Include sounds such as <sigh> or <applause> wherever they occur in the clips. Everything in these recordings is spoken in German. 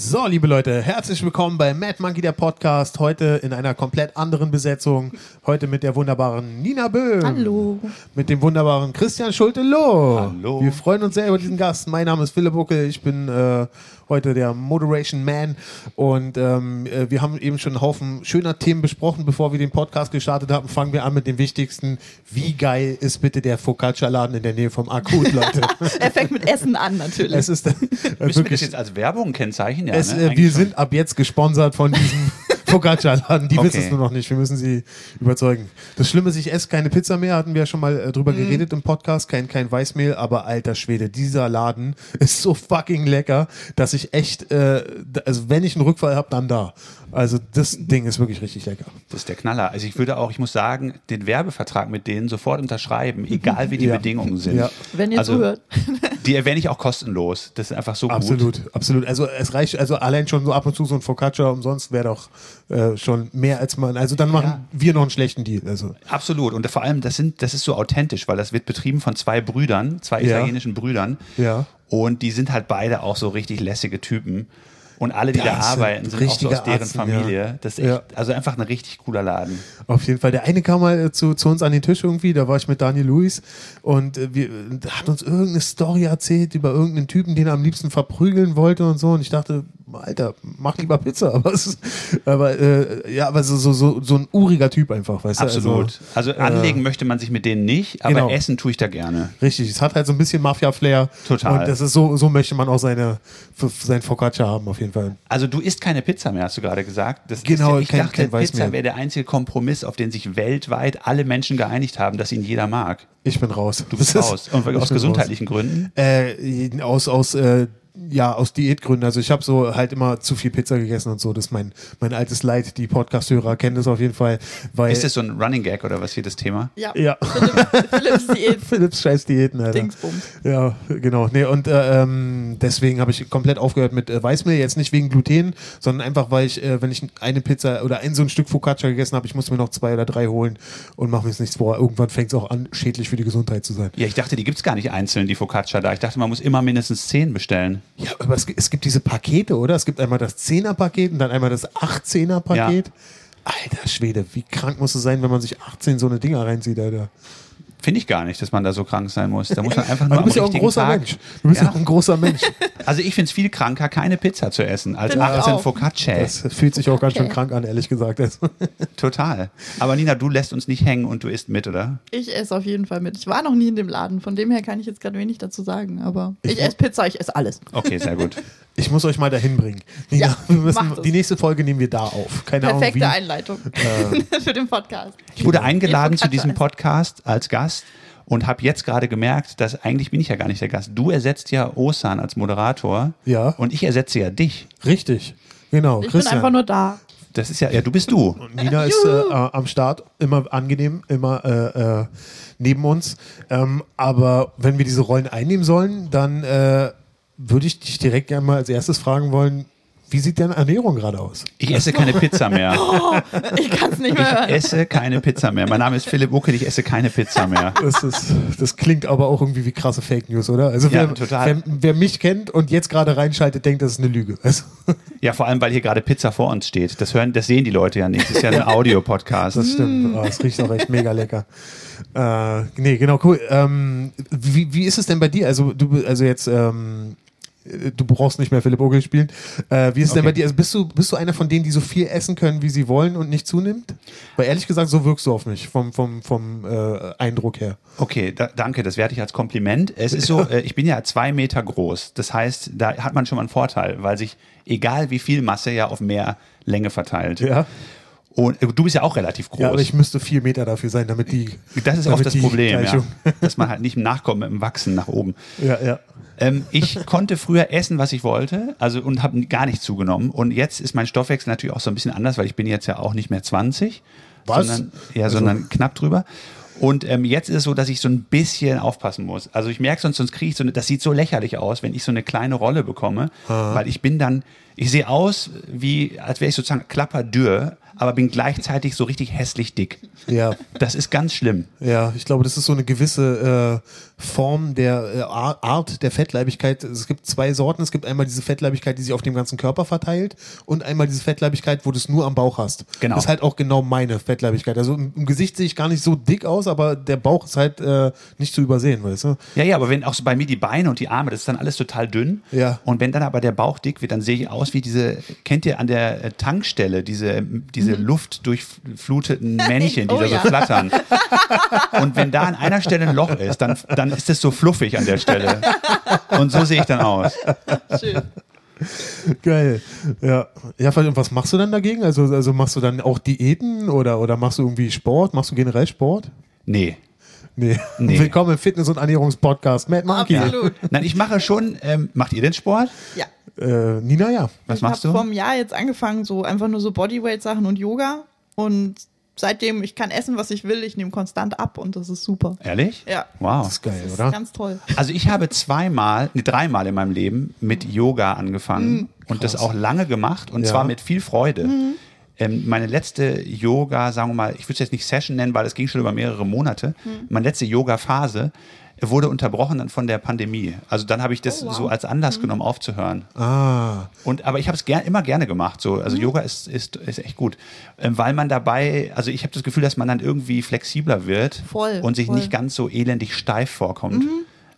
So, liebe Leute, herzlich willkommen bei Mad Monkey, der Podcast. Heute in einer komplett anderen Besetzung. Heute mit der wunderbaren Nina Böhm. Hallo. Mit dem wunderbaren Christian Schulte-Loh. Hallo. Wir freuen uns sehr über diesen Gast. Mein Name ist Philipp Buckel. Ich bin äh, heute der Moderation Man. Und ähm, äh, wir haben eben schon einen Haufen schöner Themen besprochen. Bevor wir den Podcast gestartet haben, fangen wir an mit dem wichtigsten. Wie geil ist bitte der Focaccia-Laden in der Nähe vom Akut, <laughs> Leute? Er fängt mit Essen an, natürlich. es ist äh, Müssen wir das wirklich jetzt als Werbung kennzeichnen? Ja, es, ne? äh, wir schon. sind ab jetzt gesponsert von diesem <laughs> Focaccia-Laden. <laughs> Die Okay. wissen es nur noch nicht. Wir müssen sie überzeugen. Das Schlimme ist, ich esse keine Pizza mehr. Hatten wir ja schon mal äh, drüber Mhm. geredet im Podcast. Kein, kein Weißmehl. Aber alter Schwede, dieser Laden <laughs> ist so fucking lecker, dass ich echt, äh, also wenn ich einen Rückfall habe, dann da. Also das Ding ist wirklich richtig lecker. Das ist der Knaller. Also ich würde auch, ich muss sagen, den Werbevertrag mit denen sofort unterschreiben, egal wie die <laughs> Ja. Bedingungen sind. Ja. Wenn ihr also, zuhört. <laughs> Die erwähne ich auch kostenlos. Das ist einfach so gut. Absolut, absolut. Also es reicht, also allein schon so ab und zu so ein Focaccia umsonst wäre doch äh, schon mehr als man. Also dann machen wir noch einen schlechten Deal. Also Absolut. Und vor allem, das sind, das ist so authentisch, weil das wird betrieben von zwei Brüdern, zwei Ja. italienischen Brüdern. Ja. Und die sind halt beide auch so richtig lässige Typen. Und alle, die da Das arbeiten, sind auch so aus deren ja. Familie. Das ist echt, Ja. also einfach ein richtig cooler Laden. Auf jeden Fall. Der eine kam mal äh, zu, zu uns an den Tisch irgendwie, da war ich mit Daniel Lewis und äh, wir, äh, hat uns irgendeine Story erzählt über irgendeinen Typen, den er am liebsten verprügeln wollte und so. Und ich dachte, Alter, mach lieber Pizza. <laughs> Aber, ist, aber äh, ja, aber so, so, so, so ein uriger Typ einfach, weißt Absolut. du? Also, Also, anlegen möchte man sich mit denen nicht, aber Genau. essen tue ich da gerne. Richtig, es hat halt so ein bisschen Mafia-Flair. Total. Und das ist so, so möchte man auch seine, sein Focaccia haben, auf jeden Fall. Also du isst keine Pizza mehr, hast du gerade gesagt. Das Genau, ist ja, ich kein- dachte, kein. Pizza wäre der einzige Kompromiss, auf den sich weltweit alle Menschen geeinigt haben, dass ihn jeder mag. Ich bin raus. Du bist Das raus. Und <laughs> aus gesundheitlichen Gründen? Äh, aus, aus, äh, ja, aus Diätgründen. Also ich habe so halt immer zu viel Pizza gegessen und so. Das ist mein, mein altes Leid. Die Podcast-Hörer kennen das auf jeden Fall. Weil Ist das so ein Running Gag oder was hier das Thema? Ja. Ja. Philipp, Philipps Diät. <laughs> Philips scheiß Diäten, Alter. Dingsbums. Ja, genau. Nee, und äh, ähm, deswegen habe ich komplett aufgehört mit äh, Weißmehl. Jetzt nicht wegen Gluten, sondern einfach, weil ich, äh, wenn ich eine Pizza oder ein so ein Stück Focaccia gegessen habe, ich muss mir noch zwei oder drei holen und mache mir jetzt nichts vor. Irgendwann fängt es auch an, schädlich für die Gesundheit zu sein. Ja, ich dachte, die gibt's gar nicht einzeln, die Focaccia da. Ich dachte, man muss immer mindestens zehn bestellen. Ja, aber es, gibt- es gibt diese Pakete, oder? Es gibt einmal das 10er-Paket und dann einmal das 18er-Paket. Alter Schwede, wie krank muss es sein, wenn man sich 18 so eine Dinger reinzieht, Alter. Finde ich gar nicht, dass man da so krank sein muss. Da muss man einfach <laughs> nur du bist ja auch ein richtigen großer Tag. Mensch. Du bist ja auch ein großer Mensch. <laughs> Also ich finde es viel kranker, keine Pizza zu essen, als Find ich 18 auch. Focaccia. Das fühlt sich auch ganz schön krank an, ehrlich gesagt. Also, <laughs> Total. Aber Nina, du lässt uns nicht hängen und du isst mit, oder? Ich esse auf jeden Fall mit. Ich war noch nie in dem Laden, von dem her kann ich jetzt gerade wenig dazu sagen. Aber ich, Ich- esse Pizza, ich esse alles. Okay, sehr gut. Ich muss euch mal dahin bringen. Nina, Ja, wir müssen, die nächste Folge nehmen wir da auf. Keine Perfekte Ahnung Einleitung <laughs> für den Podcast. Ich wurde eingeladen zu diesem. Podcast als Gast und habe jetzt gerade gemerkt, dass eigentlich bin ich ja gar nicht der Gast. Du ersetzt ja Osan als Moderator Ja. und ich ersetze ja dich. Richtig. Genau, Ich bin Christian. einfach nur da. Das ist ja, ja, du bist du. Nina ist äh, äh, am Start, immer angenehm, immer äh, äh, neben uns. Ähm, aber wenn wir diese Rollen einnehmen sollen, dann äh, würde ich dich direkt gerne mal als erstes fragen wollen, wie sieht deine Ernährung gerade aus? Ich esse keine Pizza mehr. <laughs> Ich kann es nicht mehr Ich hören. esse keine Pizza mehr. Mein Name ist Philipp Uckel, ich esse keine Pizza mehr. Das, ist, das klingt aber auch irgendwie wie krasse Fake News, oder? Also Ja, wer, total. Wer, wer mich kennt und jetzt gerade reinschaltet, denkt, das ist eine Lüge. Also, <laughs> Ja, vor allem, weil hier gerade Pizza vor uns steht. Das hören, das sehen die Leute ja nicht. Das ist ja ein <laughs> Audiopodcast. das stimmt. Oh, es riecht auch echt mega lecker. Äh, nee, genau, cool. Ähm, wie, wie ist es denn bei dir? Also du, also jetzt, ähm, äh, du brauchst nicht mehr Philipp Ogel spielen. Äh, wie ist es denn Okay. bei dir? Also bist du, bist du einer von denen, die so viel essen können, wie sie wollen und nicht zunimmt? Weil ehrlich gesagt, so wirkst du auf mich, vom, vom, vom äh, Eindruck her. Okay, da, danke, das werte ich als Kompliment. Es ist so, äh, ich bin ja zwei Meter groß. Das heißt, da hat man schon mal einen Vorteil, weil sich, egal wie viel Masse, ja auf mehr Länge verteilt. Ja. Und äh, du bist ja auch relativ groß. Ja, aber ich müsste vier Meter dafür sein, damit die. das ist oft das Problem, ja. <laughs> Dass man halt nicht nachkommt mit dem Wachsen nach oben. Ja, ja. Ähm, ich konnte früher essen, was ich wollte, also und habe gar nicht zugenommen. Und jetzt ist mein Stoffwechsel natürlich auch so ein bisschen anders, weil ich bin jetzt ja auch nicht mehr 20, Was? sondern ja, Also- sondern knapp drüber. Und ähm, jetzt ist es so, dass ich so ein bisschen aufpassen muss. Also ich merke sonst, sonst kriege ich so eine, das sieht so lächerlich aus, wenn ich so eine kleine Rolle bekomme, weil ich bin dann, ich sehe aus wie, als wäre ich sozusagen klapperdürr, aber bin gleichzeitig so richtig hässlich dick. Ja. Das ist ganz schlimm. Ja, ich glaube, das ist so eine gewisse äh, Form der äh, Ar- Art der Fettleibigkeit. Es gibt zwei Sorten. Es gibt einmal diese Fettleibigkeit, die sich auf dem ganzen Körper verteilt und einmal diese Fettleibigkeit, wo du es nur am Bauch hast. Genau. Das ist halt auch genau meine Fettleibigkeit. Also im, im Gesicht sehe ich gar nicht so dick aus, aber der Bauch ist halt äh, nicht zu übersehen, weißt du? Ja, ja, aber wenn auch so bei mir die Beine und die Arme, das ist dann alles total dünn. Ja. Und wenn dann aber der Bauch dick wird, dann sehe ich aus wie diese, kennt ihr an der äh, Tankstelle, diese, diese luftdurchfluteten <laughs> Männchen, die Oh da ja. so flattern. <laughs> Und wenn da an einer Stelle ein Loch ist, dann, dann ist es so fluffig an der Stelle. <laughs> Und so sehe ich dann aus. Schön. Geil. Ja. Ja, und was machst du dann dagegen? Also, also machst du dann auch Diäten oder, oder machst du irgendwie Sport? Machst du generell Sport? Nee. Nee. Nee. Willkommen im Fitness- und Ernährungspodcast. Matt Monkey. Absolut. Nein, ich mache schon, ähm, macht ihr den Sport? Ja. Äh, Nina, ja. Was ich machst habe du? vor einem Jahr jetzt angefangen, so einfach nur so Bodyweight-Sachen und Yoga. Und seitdem, ich kann essen, was ich will, ich nehme konstant ab und das ist super. Ehrlich? Ja. Wow. Das ist geil, Das ist oder? ganz toll. Also ich habe zweimal, nee, dreimal in meinem Leben mit Yoga angefangen und das auch lange gemacht und Ja. zwar mit viel Freude. Ähm, meine letzte Yoga, sagen wir mal, ich würde es jetzt nicht Session nennen, weil es ging schon über mehrere Monate. Meine letzte Yoga-Phase wurde unterbrochen dann von der Pandemie. Also dann habe ich das Oh, wow. so als Anlass genommen aufzuhören. Ah, Und, aber ich habe es ger immer gerne gemacht. So. Also Yoga ist, ist, ist echt gut. Ähm, weil man dabei, also ich habe das Gefühl, dass man dann irgendwie flexibler wird Voll, und sich voll. nicht ganz so elendig steif vorkommt, wie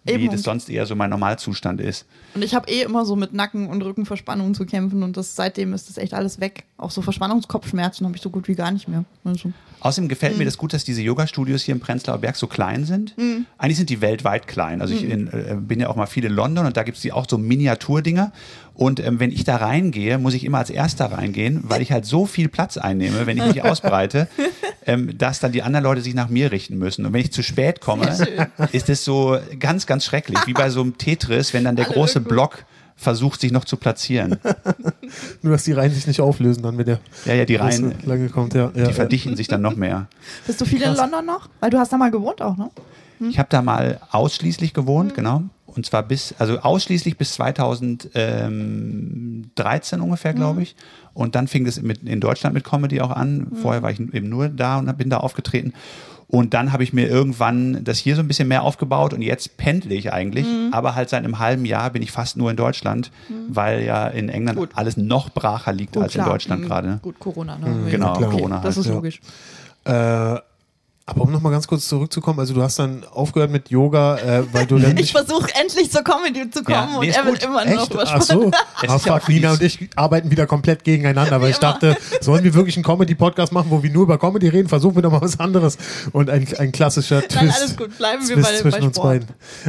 Eben. das sonst eher so mein Normalzustand ist. Und ich habe eh immer so mit Nacken- und Rückenverspannungen zu kämpfen und das seitdem ist das echt alles weg. Auch so Verspannungskopfschmerzen habe ich so gut wie gar nicht mehr. Also, Außerdem gefällt Mhm. mir das gut, dass diese Yoga-Studios hier im Prenzlauer Berg so klein sind. Eigentlich sind die weltweit klein. Also ich Mhm. in, äh, bin ja auch mal viel in London und da gibt es die auch so Miniaturdinger. Und ähm, wenn ich da reingehe, muss ich immer als Erster reingehen, weil ich halt so viel Platz einnehme, wenn ich mich ausbreite, <laughs> ähm, dass dann die anderen Leute sich nach mir richten müssen. Und wenn ich zu spät komme, ist es so ganz, ganz schrecklich. Wie bei so einem Tetris, wenn dann der Alle große. Block versucht, sich noch zu platzieren. <laughs> nur dass die Reihen sich nicht auflösen, dann wenn der Ja, ja, die Reihen, lange kommt. Ja, ja, die verdichten sich dann noch mehr. bist du viel in London noch? Weil du hast da mal gewohnt auch, ne? Ich habe da mal ausschließlich gewohnt, genau. Und zwar bis, also ausschließlich bis 2013 ungefähr, glaube ich. Und dann fing es mit, in Deutschland mit Comedy auch an. Vorher war ich eben nur da und bin da aufgetreten. Und dann habe ich mir irgendwann das hier so ein bisschen mehr aufgebaut und jetzt pendle ich eigentlich. Aber halt seit einem halben Jahr bin ich fast nur in Deutschland, weil ja in England Gut. alles noch bracher liegt als in Deutschland Mhm. gerade. Gut, Corona. Ne? Genau, klar. Corona Das halt. ist ja. logisch. Äh, aber um nochmal ganz kurz zurückzukommen, also du hast dann aufgehört mit Yoga, äh, weil du dann <laughs> Ich versuche endlich zur Comedy zu kommen Ja, nee, und er gut. immer Echt? über Ach so. <laughs> Es Ah, ist ja fuck, Nina und ich arbeiten wieder komplett gegeneinander, weil ich dachte, sollen wir wirklich einen Comedy-Podcast machen, wo wir nur über Comedy reden? Versuchen wir doch mal was anderes. Und ein, ein klassischer Twist. Nein, alles gut. Bleiben wir Twist bei, zwischen bei uns Sport.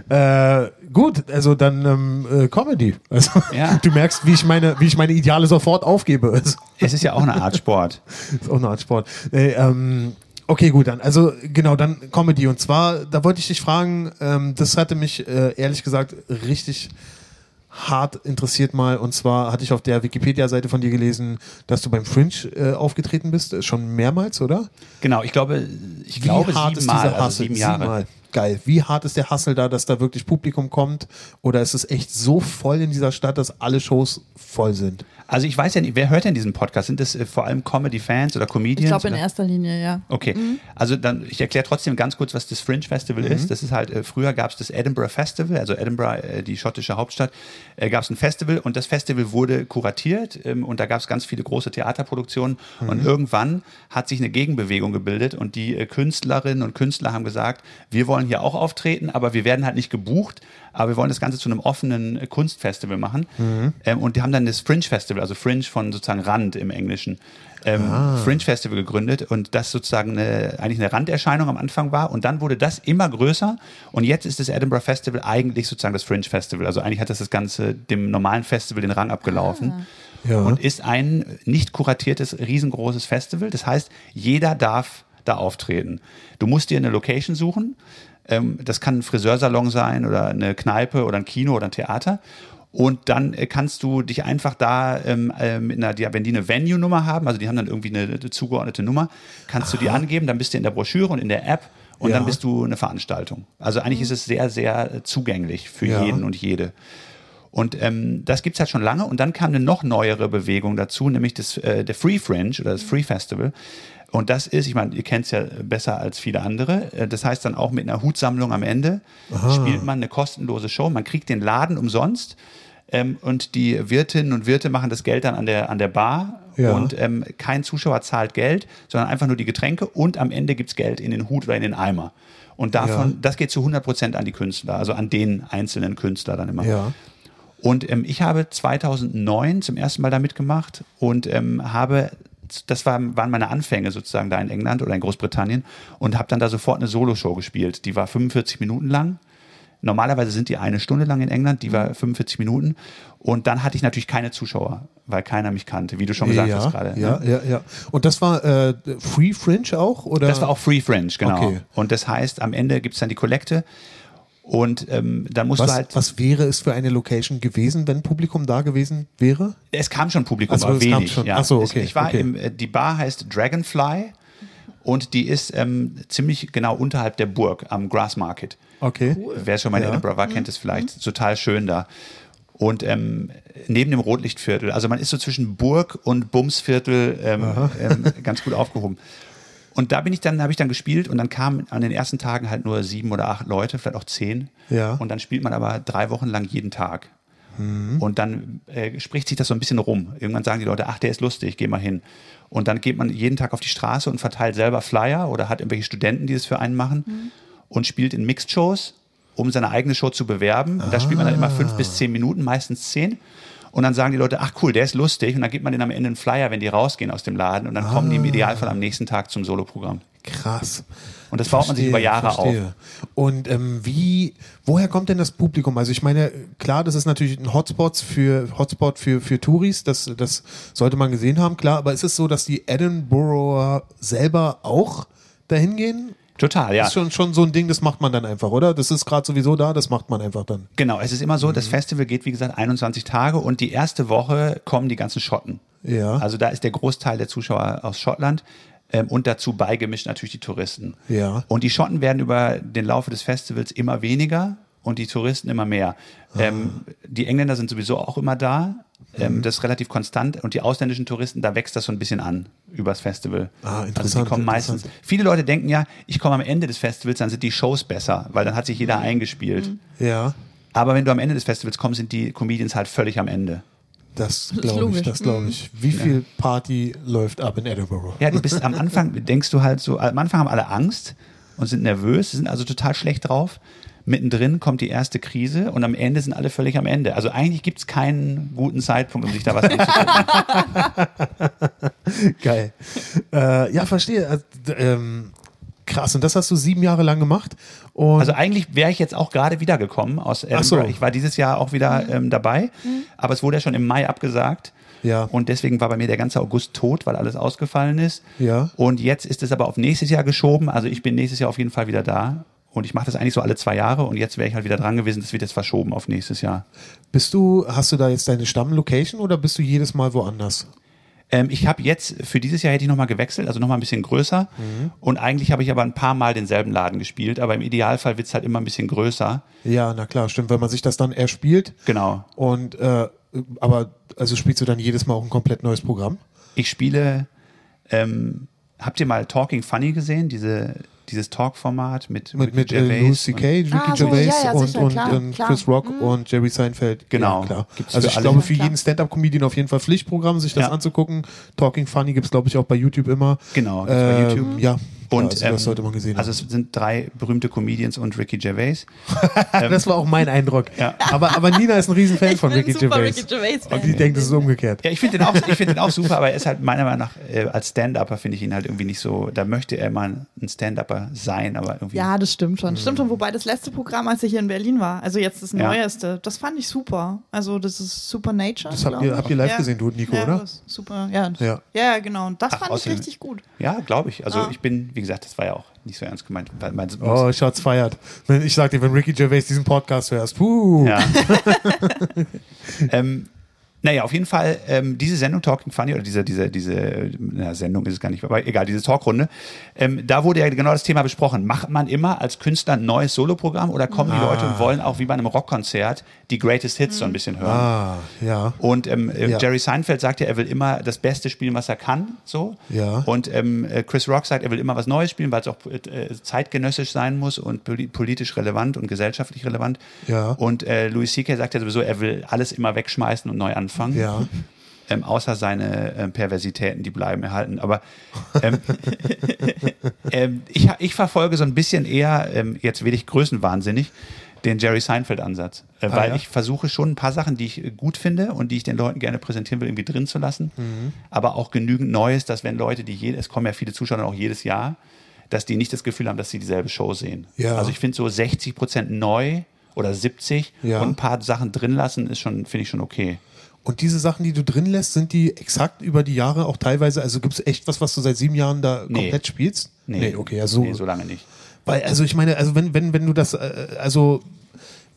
beiden. Äh, gut, also dann ähm, äh, Comedy. Also Ja. <laughs> du merkst, wie ich meine, wie ich meine Ideale sofort aufgebe. Also, Es ist ja auch eine Art Sport. ist auch eine Art Sport. Nee, ähm, okay, gut, dann. Also genau, dann Comedy. Und zwar, da wollte ich dich fragen, ähm, das hatte mich äh, ehrlich gesagt richtig hart interessiert mal. Und zwar hatte ich auf der Wikipedia-Seite von dir gelesen, dass du beim Fringe äh, aufgetreten bist. Schon mehrmals, oder? Genau, ich glaube, ich glaube siebenmal, also Hustle? sieben Jahre. Geil. Wie hart ist der Hustle da, dass da wirklich Publikum kommt? Oder ist es echt so voll in dieser Stadt, dass alle Shows voll sind? Also ich weiß ja nicht, wer hört denn diesen Podcast? Sind das äh, vor allem Comedy-Fans oder Comedians? Ich glaube in erster Linie, ja. Okay, also dann, ich erkläre trotzdem ganz kurz, was das Fringe Festival ist. Das ist halt, äh, früher gab es das Edinburgh Festival, also Edinburgh, äh, die schottische Hauptstadt, gab es ein Festival und das Festival wurde kuratiert ähm, und da gab es ganz viele große Theaterproduktionen und irgendwann hat sich eine Gegenbewegung gebildet und die Künstlerinnen und Künstler haben gesagt, wir wollen hier auch auftreten, aber wir werden halt nicht gebucht, aber wir wollen das Ganze zu einem offenen Kunstfestival machen ähm, und die haben dann das Fringe Festival, also Fringe von sozusagen Rand im Englischen, ähm, Fringe Festival gegründet und das sozusagen eine, eigentlich eine Randerscheinung am Anfang war und dann wurde das immer größer und jetzt ist das Edinburgh Festival eigentlich sozusagen das Fringe Festival. Also eigentlich hat das das Ganze dem normalen Festival den Rang abgelaufen Ja. und ist ein nicht kuratiertes, riesengroßes Festival. Das heißt, jeder darf da auftreten. Du musst dir eine Location suchen. Ähm, das kann ein Friseursalon sein oder eine Kneipe oder ein Kino oder ein Theater. Und dann äh, kannst du dich einfach da ähm, äh, mit einer, die, wenn die eine Venue-Nummer haben, also die haben dann irgendwie eine, zugeordnete Nummer, kannst du die angeben, dann bist du in der Broschüre und in der App und Ja. dann bist du eine Veranstaltung. Also eigentlich ist es sehr, sehr äh, zugänglich für Ja. jeden und jede. Und ähm, das gibt's halt schon lange. Und dann kam eine noch neuere Bewegung dazu, nämlich das, äh, der Free Fringe oder das Free Festival. Und das ist, ich meine, ihr kennt es ja besser als viele andere. Äh, Das heißt dann auch mit einer Hutsammlung am Ende spielt man eine kostenlose Show. Man kriegt den Laden umsonst. Ähm, und die Wirtinnen und Wirte machen das Geld dann an der, an der Bar. Ja. Und ähm, kein Zuschauer zahlt Geld, sondern einfach nur die Getränke. Und am Ende gibt's Geld in den Hut oder in den Eimer. Und davon, Ja. das geht zu 100 Prozent an die Künstler, also an den einzelnen Künstler dann immer. Ja. Und ähm, ich habe 2009 zum ersten Mal da mitgemacht und ähm, habe, das war, waren meine Anfänge sozusagen da in England oder in Großbritannien und habe dann da sofort eine Soloshow gespielt. Die war 45 Minuten lang. Normalerweise sind die eine Stunde lang in England, die war 45 Minuten. Und dann hatte ich natürlich keine Zuschauer, weil keiner mich kannte, wie du schon gesagt ja, hast gerade. Ja, ne? ja, ja. Und das war äh, Free Fringe auch? Oder? Das war auch Free French, genau. Okay. Und das heißt, am Ende gibt's dann die Kollekte und ähm, dann musst was, du halt. was wäre es für eine Location gewesen, wenn Publikum da gewesen wäre? Es kam schon Publikum, Ach so, aber es kam wenig. schon. Ja. Ach so, Es- okay, Ich war okay. im, äh, die Bar heißt Dragonfly und die ist ähm, ziemlich genau unterhalb der Burg am Grass Market. Okay. Wer schon mal in Ja. Edinburgh war, kennt es vielleicht. Total schön da. Und ähm, neben dem Rotlichtviertel, also man ist so zwischen Burg und Bumsviertel ähm, ähm, ganz gut aufgehoben. <laughs> Und da bin ich dann, habe ich dann gespielt und dann kamen an den ersten Tagen halt nur sieben oder acht Leute, vielleicht auch zehn. Ja. Und dann spielt man aber drei Wochen lang jeden Tag. Und dann äh, spricht sich das so ein bisschen rum. Irgendwann sagen die Leute, ach, der ist lustig, geh mal hin. Und dann geht man jeden Tag auf die Straße und verteilt selber Flyer oder hat irgendwelche Studenten, die das für einen machen und spielt in Mixed-Shows, um seine eigene Show zu bewerben. Und da spielt man dann immer fünf bis zehn Minuten, meistens zehn. Und dann sagen die Leute, ach cool, der ist lustig. Und dann gibt man denen am Ende einen Flyer, wenn die rausgehen aus dem Laden. Und dann kommen die im Idealfall am nächsten Tag zum Soloprogramm. Krass. Und das baut man sich über Jahre auf. verstehe. Und ähm, wie, woher kommt denn das Publikum? Also ich meine, klar, das ist natürlich ein Hotspot für Hotspot für, für Touris, das, das sollte man gesehen haben, klar, aber ist es so, dass die Edinburgher selber auch dahin gehen? Total, ja. Das ist schon, schon so ein Ding, das macht man dann einfach, oder? Das ist gerade sowieso da, das macht man einfach dann. Genau, es ist immer so, Mhm. das Festival geht, wie gesagt, 21 Tage und die erste Woche kommen die ganzen Schotten. Ja. Also da ist der Großteil der Zuschauer aus Schottland ähm, und dazu beigemischt natürlich die Touristen. Ja. Und die Schotten werden über den Laufe des Festivals immer weniger und die Touristen immer mehr. Ah. Ähm, die Engländer sind sowieso auch immer da. Mhm. Ähm, das ist relativ konstant und die ausländischen Touristen, da wächst das so ein bisschen an übers Festival. Ah, Also interessant, die kommen meistens. interessant. Viele Leute denken ja, ich komme am Ende des Festivals, dann sind die Shows besser, weil dann hat sich jeder eingespielt. Ja. Aber wenn du am Ende des Festivals kommst, sind die Comedians halt völlig am Ende. Das glaube ich, das glaube ich. Wie viel Party läuft ab in Edinburgh? Ja, du bist am Anfang, denkst du halt so, am Anfang haben alle Angst und sind nervös, sind also total schlecht drauf. Mittendrin kommt die erste Krise und am Ende sind alle völlig am Ende. Also eigentlich gibt's keinen guten Zeitpunkt, um sich da was anzugucken. <laughs> Geil. Äh, ja, verstehe. Also, ähm, krass. Und das hast du sieben Jahre lang gemacht? Und Also eigentlich wäre ich jetzt auch gerade wiedergekommen aus Edinburgh. so. Ich war dieses Jahr auch wieder ähm, dabei, aber es wurde ja schon im Mai abgesagt. Ja. Und deswegen war bei mir der ganze August tot, weil alles ausgefallen ist. Ja. Und jetzt ist es aber auf nächstes Jahr geschoben. Also ich bin nächstes Jahr auf jeden Fall wieder da. Und ich mache das eigentlich so alle zwei Jahre und jetzt wäre ich halt wieder dran gewesen, das wird jetzt verschoben auf nächstes Jahr. bist du, hast du da jetzt deine Stammlocation oder bist du jedes Mal woanders? Ähm, ich habe jetzt, für dieses Jahr hätte ich nochmal gewechselt, also nochmal ein bisschen größer. Und eigentlich habe ich aber ein paar Mal denselben Laden gespielt, aber im Idealfall wird es halt immer ein bisschen größer. Ja, na klar, stimmt, weil man sich das dann erspielt. Genau. Und äh, aber also spielst du dann jedes Mal auch ein komplett neues Programm? Ich spiele, ähm, habt ihr mal Talking Funny gesehen? Diese, dieses Talk-Format mit, Mit, Ricky mit äh, Gervais Louis und- C.K., Ricky Ah, Gervais ja, ja, und, sicher, und, klar, und klar. Chris Rock und Jerry Seinfeld. Genau. Ja, also ich alle. glaube, für jeden Stand-Up-Comedian auf jeden Fall Pflichtprogramm, sich das Ja. anzugucken. Talking Funny gibt's glaube ich, auch bei YouTube immer. Genau, gibt's bei Ähm, YouTube. Ja, Und also ähm, das sollte man gesehen Also haben. es sind drei berühmte Comedians und Ricky Gervais. <laughs> das war auch mein Eindruck. Ja. Aber, aber Nina ist ein Riesenfan Ich von Ricky super Gervais. Ricky Gervais Und die denkt, es ist umgekehrt. Ja, ich finde den auch, ich finde den auch super, aber er ist halt meiner Meinung nach äh, als Stand-Upper finde ich ihn halt irgendwie nicht so. Da möchte er mal ein Stand-Upper sein, aber irgendwie. Ja, das stimmt schon. Stimmt schon, wobei das letzte Programm, als ich hier in Berlin war, also jetzt das Ja. neueste, das fand ich super. Also das ist Supernature. Das habt ihr, habt ihr live ja. gesehen, du und Nico, ja, oder? super, ja. Ja. Ja, genau. Und das Ach, fand ich richtig gut. Ja, glaube ich. Also Ah. ich bin, wie gesagt, das war ja auch nicht so ernst gemeint. Weil mein, Oh, Schatz feiert. Ich sag dir, wenn Ricky Gervais diesen Podcast hörst, puh. Ja. <laughs> ähm, Naja, auf jeden Fall, ähm, diese Sendung Talking Funny oder diese, diese, diese, na, Sendung ist es gar nicht, aber egal, diese Talkrunde, ähm, da wurde ja genau das Thema besprochen. Macht man immer als Künstler ein neues Soloprogramm oder kommen die Leute und wollen auch wie bei einem Rockkonzert die Greatest Hits so ein bisschen hören? Ah, ja. Und ähm, äh, Ja. Jerry Seinfeld sagt ja, er will immer das Beste spielen, was er kann. So. Ja. Und ähm, äh, Chris Rock sagt, er will immer was Neues spielen, weil es auch äh, zeitgenössisch sein muss und poli politisch relevant und gesellschaftlich relevant. Ja. Und äh, Louis C.K. sagt ja sowieso, er will alles immer wegschmeißen und neu anfangen. Ja. Ähm, außer seine ähm, Perversitäten, die bleiben erhalten. Aber ähm, <laughs> ähm, ich, ich verfolge so ein bisschen eher, ähm, jetzt werde ich größenwahnsinnig, den Jerry Seinfeld-Ansatz. Äh, weil ja? ich versuche schon ein paar Sachen, die ich äh, gut finde und die ich den Leuten gerne präsentieren will, irgendwie drin zu lassen. Aber auch genügend Neues, dass wenn Leute, die je, es kommen ja viele Zuschauer auch jedes Jahr, dass die nicht das Gefühl haben, dass sie dieselbe Show sehen. Ja. Also ich finde so 60 Prozent neu oder 70 Ja. und ein paar Sachen drin lassen, ist schon, finde ich schon okay. Und diese Sachen, die du drin lässt, sind die exakt über die Jahre auch teilweise, also gibt es echt was, was du seit sieben Jahren da Nee. komplett spielst? Nee, okay, ja, so. nee, so lange nicht. Weil, also ich meine, also wenn, wenn, wenn du das, äh, also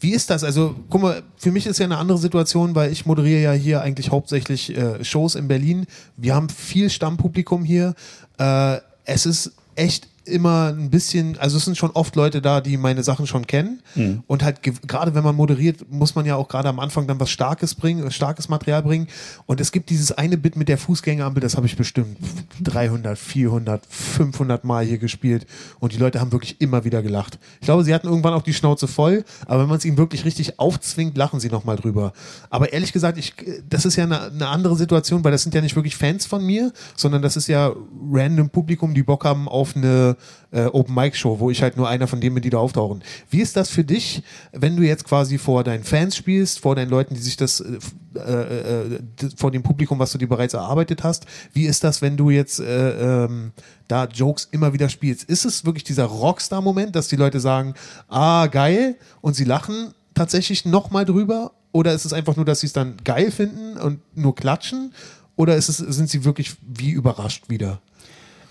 wie ist das? Also, guck mal, für mich ist ja eine andere Situation, weil ich moderiere ja hier eigentlich hauptsächlich äh, Shows in Berlin. Wir haben viel Stammpublikum hier. Äh, es ist echt immer ein bisschen, also es sind schon oft Leute da, die meine Sachen schon kennen. Und halt, ge- gerade wenn man moderiert, muss man ja auch gerade am Anfang dann was Starkes bringen, starkes Material bringen. Und es gibt dieses eine Bit mit der Fußgängerampel, das habe ich bestimmt 300, 400, 500 Mal hier gespielt. Und die Leute haben wirklich immer wieder gelacht. Ich glaube, sie hatten irgendwann auch die Schnauze voll, aber wenn man es ihnen wirklich richtig aufzwingt, lachen sie nochmal drüber. Aber ehrlich gesagt, ich, das ist ja eine, eine andere Situation, weil das sind ja nicht wirklich Fans von mir, sondern das ist ja random Publikum, die Bock haben auf eine äh, Open Mic Show, wo ich halt nur einer von denen bin, die da auftauchen. Wie ist das für dich, wenn du jetzt quasi vor deinen Fans spielst, vor deinen Leuten, die sich das, äh, äh, d- vor dem Publikum, was du dir bereits erarbeitet hast? Wie ist das, wenn du jetzt äh, ähm, da Jokes immer wieder spielst? Ist es wirklich dieser Rockstar-Moment, dass die Leute sagen, ah, geil, und sie lachen tatsächlich nochmal drüber? Oder ist es einfach nur, dass sie es dann geil finden und nur klatschen? Oder es, sind sie wirklich wie überrascht wieder?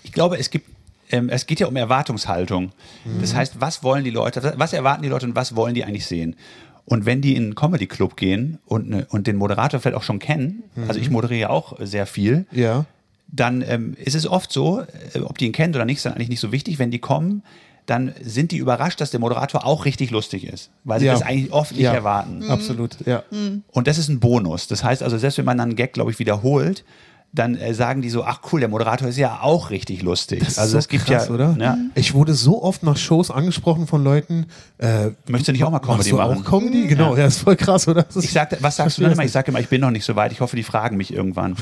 Ich glaube, es gibt, ähm, es geht ja um Erwartungshaltung. Das heißt, was wollen die Leute, was erwarten die Leute und was wollen die eigentlich sehen? Und wenn die in einen Comedy Club gehen und, ne, und den Moderator vielleicht auch schon kennen, also ich moderiere auch sehr viel, Ja. dann ähm, ist es oft so, äh, ob die ihn kennt oder nicht, ist dann eigentlich nicht so wichtig. Wenn die kommen, dann sind die überrascht, dass der Moderator auch richtig lustig ist, weil sie Ja. das eigentlich oft nicht Ja. erwarten. Absolut, ja. Und das ist ein Bonus. Das heißt also, selbst wenn man dann einen Gag, glaube ich, wiederholt, dann äh, sagen die so, ach cool, der Moderator ist ja auch richtig lustig. Das also so es gibt krass, ja, oder? Ja, Ich wurde so oft nach Shows angesprochen von Leuten. Äh, Möchtest du nicht auch mal Comedy machst du machen? auch Comedy? Genau, ja, ist voll krass, oder? Ich sag, was sagst du dann immer? Ich sage immer, ich bin noch nicht so weit. Ich hoffe, die fragen mich irgendwann.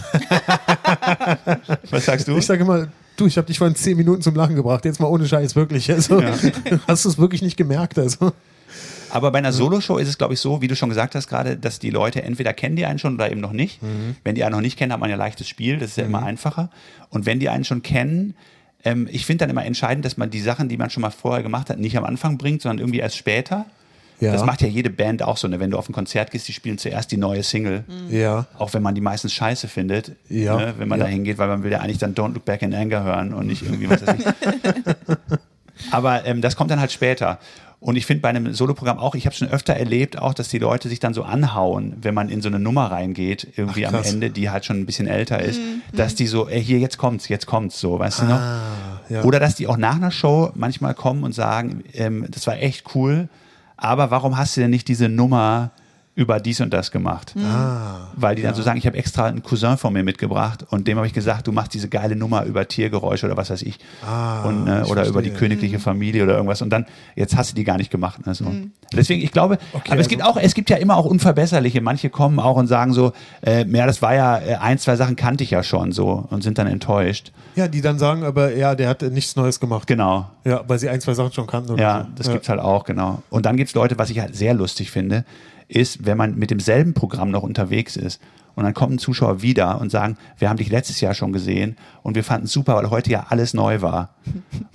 was sagst du? Ich sage immer, du, ich habe dich vorhin zehn Minuten zum Lachen gebracht. Jetzt mal ohne Scheiß, wirklich. Also, <laughs> hast du es wirklich nicht gemerkt? Also, Aber bei einer Soloshow ist es, glaube ich, so, wie du schon gesagt hast gerade, dass die Leute entweder kennen die einen schon oder eben noch nicht. Wenn die einen noch nicht kennen, hat man ja leichtes Spiel, das ist ja immer einfacher. Und wenn die einen schon kennen, ähm, ich finde dann immer entscheidend, dass man die Sachen, die man schon mal vorher gemacht hat, nicht am Anfang bringt, sondern irgendwie erst später. Ja. Das macht ja jede Band auch so. Ne? Wenn du auf ein Konzert gehst, die spielen zuerst die neue Single. ja. Auch wenn man die meistens scheiße findet, Ja. ne? wenn man Ja. da hingeht, weil man will ja eigentlich dann Don't Look Back in Anger hören und nicht irgendwie was weiß ich. <laughs> <laughs> Aber ähm, das kommt dann halt später. Und ich finde bei einem Soloprogramm auch, ich habe schon öfter erlebt, auch, dass die Leute sich dann so anhauen, wenn man in so eine Nummer reingeht, irgendwie Ach, am. Ende, die halt schon ein bisschen älter ist, dass die so, ey, hier, jetzt kommt's, jetzt kommt's, so, weißt du noch? Ah, ja. Oder dass die auch nach einer Show manchmal kommen und sagen, ähm, das war echt cool, aber warum hast du denn nicht diese Nummer über dies und das gemacht? Ah, Weil die dann so sagen, ich habe extra einen Cousin von mir mitgebracht und dem habe ich gesagt, du machst diese geile Nummer über Tiergeräusche oder was weiß ich. Ah, und, äh, ich oder über die verstehe. königliche Familie oder irgendwas. Und dann, jetzt hast du die gar nicht gemacht. Ne, so. Deswegen, ich glaube, aber es also- gibt auch, es gibt ja immer auch Unverbesserliche. Manche kommen auch und sagen so, äh, ja, das war ja, äh, ein, zwei Sachen kannte ich ja schon so und sind dann enttäuscht. ja, die dann sagen, aber ja, der hat nichts Neues gemacht. Genau. Ja, weil sie ein, zwei Sachen schon kannten. Oder Ja, so. das gibt's halt auch, genau. Und dann gibt's Leute, was ich halt sehr lustig finde, ist, wenn man mit demselben Programm noch unterwegs ist und dann kommen Zuschauer wieder und sagen, wir haben dich letztes Jahr schon gesehen und wir fanden es super, weil heute ja alles neu war.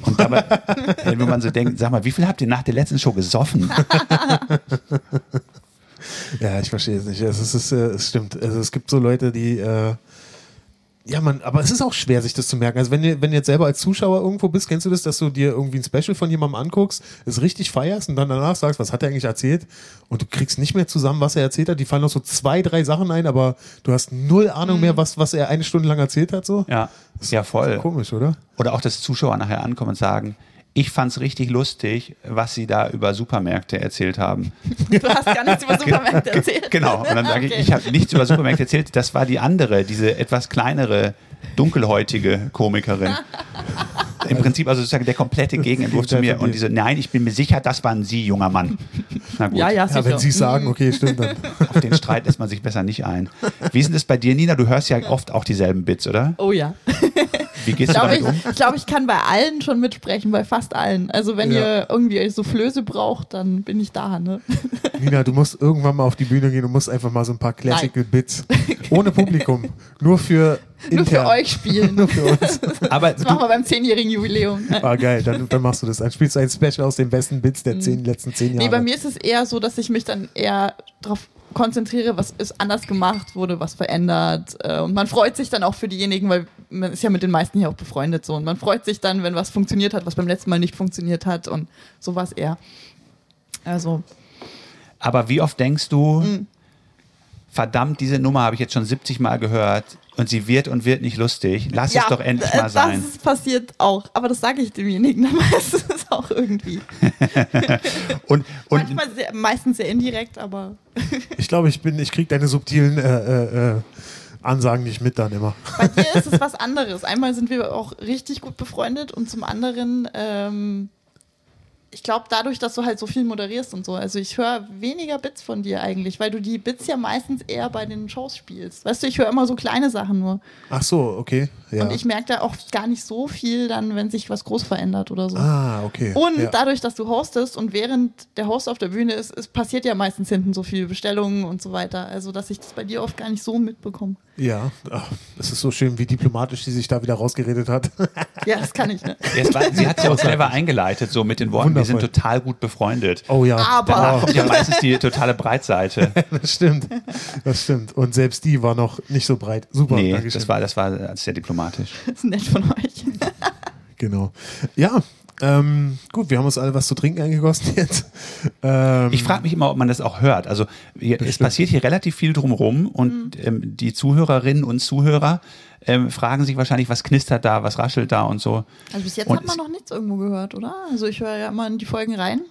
Und dabei, <laughs> wenn man so denkt, sag mal, wie viel habt ihr nach der letzten Show gesoffen? <laughs> Ja, ich verstehe es nicht. Es, ist, äh, es stimmt. Also es gibt so Leute, die, äh, ja, man, aber es ist auch schwer, sich das zu merken. Also wenn du, wenn du jetzt selber als Zuschauer irgendwo bist, kennst du das, dass du dir irgendwie ein Special von jemandem anguckst, es richtig feierst und dann danach sagst, was hat er eigentlich erzählt? Und du kriegst nicht mehr zusammen, was er erzählt hat. Die fallen noch so zwei, drei Sachen ein, aber du hast null Ahnung mehr, was, was er eine Stunde lang erzählt hat. So. Ja, ja voll. Komisch, oder? Oder auch, dass Zuschauer nachher ankommen und sagen, ich fand's richtig lustig, was sie da über Supermärkte erzählt haben. Du hast gar nichts über Supermärkte erzählt. Genau. Und dann sage Okay. ich, ich habe nichts über Supermärkte erzählt. Das war die andere, diese etwas kleinere, dunkelhäutige Komikerin. Im Prinzip also sozusagen der komplette Gegenentwurf zu mir. Und diese, nein, ich bin mir sicher, das waren Sie, junger Mann. Na gut, Ja, ja, Ja, sicher. wenn sie es sagen, okay, stimmt dann. auf den Streit lässt man sich besser nicht ein. Wie ist denn das bei dir, Nina? Du hörst ja oft auch dieselben Bits, oder? Oh ja. Wie gehst Ich du glaube, damit ich, um? ich, glaub, ich kann bei allen schon mitsprechen, bei fast allen. Also wenn Ja. ihr irgendwie Soufflöse braucht, dann bin ich da. Ne? <laughs> Nina, du musst irgendwann mal auf die Bühne gehen und musst einfach mal so ein paar Classical Bits <laughs> ohne Publikum, nur für Nur intern. für euch spielen. <laughs> Nur für uns. Aber Das machen wir beim zehnjährigen Jubiläum. Ah, geil, dann, dann machst du das. Dann spielst du ein Special aus den besten Bits der zehn, letzten zehn Jahre. Nee, bei mir ist es eher so, dass ich mich dann eher darauf konzentriere, was ist anders gemacht, wurde was verändert. Äh, Und man freut sich dann auch für diejenigen, weil man ist ja mit den meisten hier auch befreundet so. Und man freut sich dann, wenn was funktioniert hat, was beim letzten Mal nicht funktioniert hat und sowas eher. Also, Aber wie oft denkst du, Hm. verdammt, diese Nummer habe ich jetzt schon 70 Mal gehört und sie wird und wird nicht lustig. Lass es doch endlich äh, mal sein. Das passiert auch, aber das sage ich demjenigen <laughs> dann meistens auch irgendwie. <laughs> Und, und Manchmal sehr, meistens sehr indirekt, aber ich glaube, ich bin, ich krieg deine subtilen äh, äh, äh, Ansagen nicht mit dann immer. bei dir ist es was anderes. Einmal sind wir auch richtig gut befreundet und zum anderen, ähm, ich glaube, dadurch, dass du halt so viel moderierst und so, also ich höre weniger Bits von dir eigentlich, weil du die Bits ja meistens eher bei den Shows spielst. Weißt du, ich höre immer so kleine Sachen nur. Ach so, okay. Ja. Und ich merke da auch gar nicht so viel dann, wenn sich was groß verändert oder so. ah, okay. Und ja. dadurch, dass du hostest und während der Host auf der Bühne ist, es passiert ja meistens hinten so viel Bestellungen und so weiter. Also, dass ich das bei dir oft gar nicht so mitbekomme. Ja, es ist so schön, wie diplomatisch sie sich da wieder rausgeredet hat. Ja, das kann ich, ne? <laughs> es war, sie hat es ja auch selber eingeleitet, so mit den Worten, wir sind Wundervoll. total gut befreundet. Oh ja. Aber- Danach kommt ja meistens die totale Breitseite. <laughs> Das stimmt. Das stimmt. Und selbst die war noch nicht so breit. Super, Nee, Dankeschön. das war, das war sehr diplomatisch. Das <laughs> ist nett von euch. <laughs> Genau. Ja, ähm, gut, wir haben uns alle was zu trinken eingegossen jetzt. Ähm, Ich frage mich immer, ob man das auch hört. Also hier, es passiert hier relativ viel drumherum und ähm, die Zuhörerinnen und Zuhörer ähm, fragen sich wahrscheinlich, was knistert da, was raschelt da und so. Also, bis jetzt Und hat man noch nichts irgendwo gehört, oder? Also, ich höre ja immer in die Folgen rein.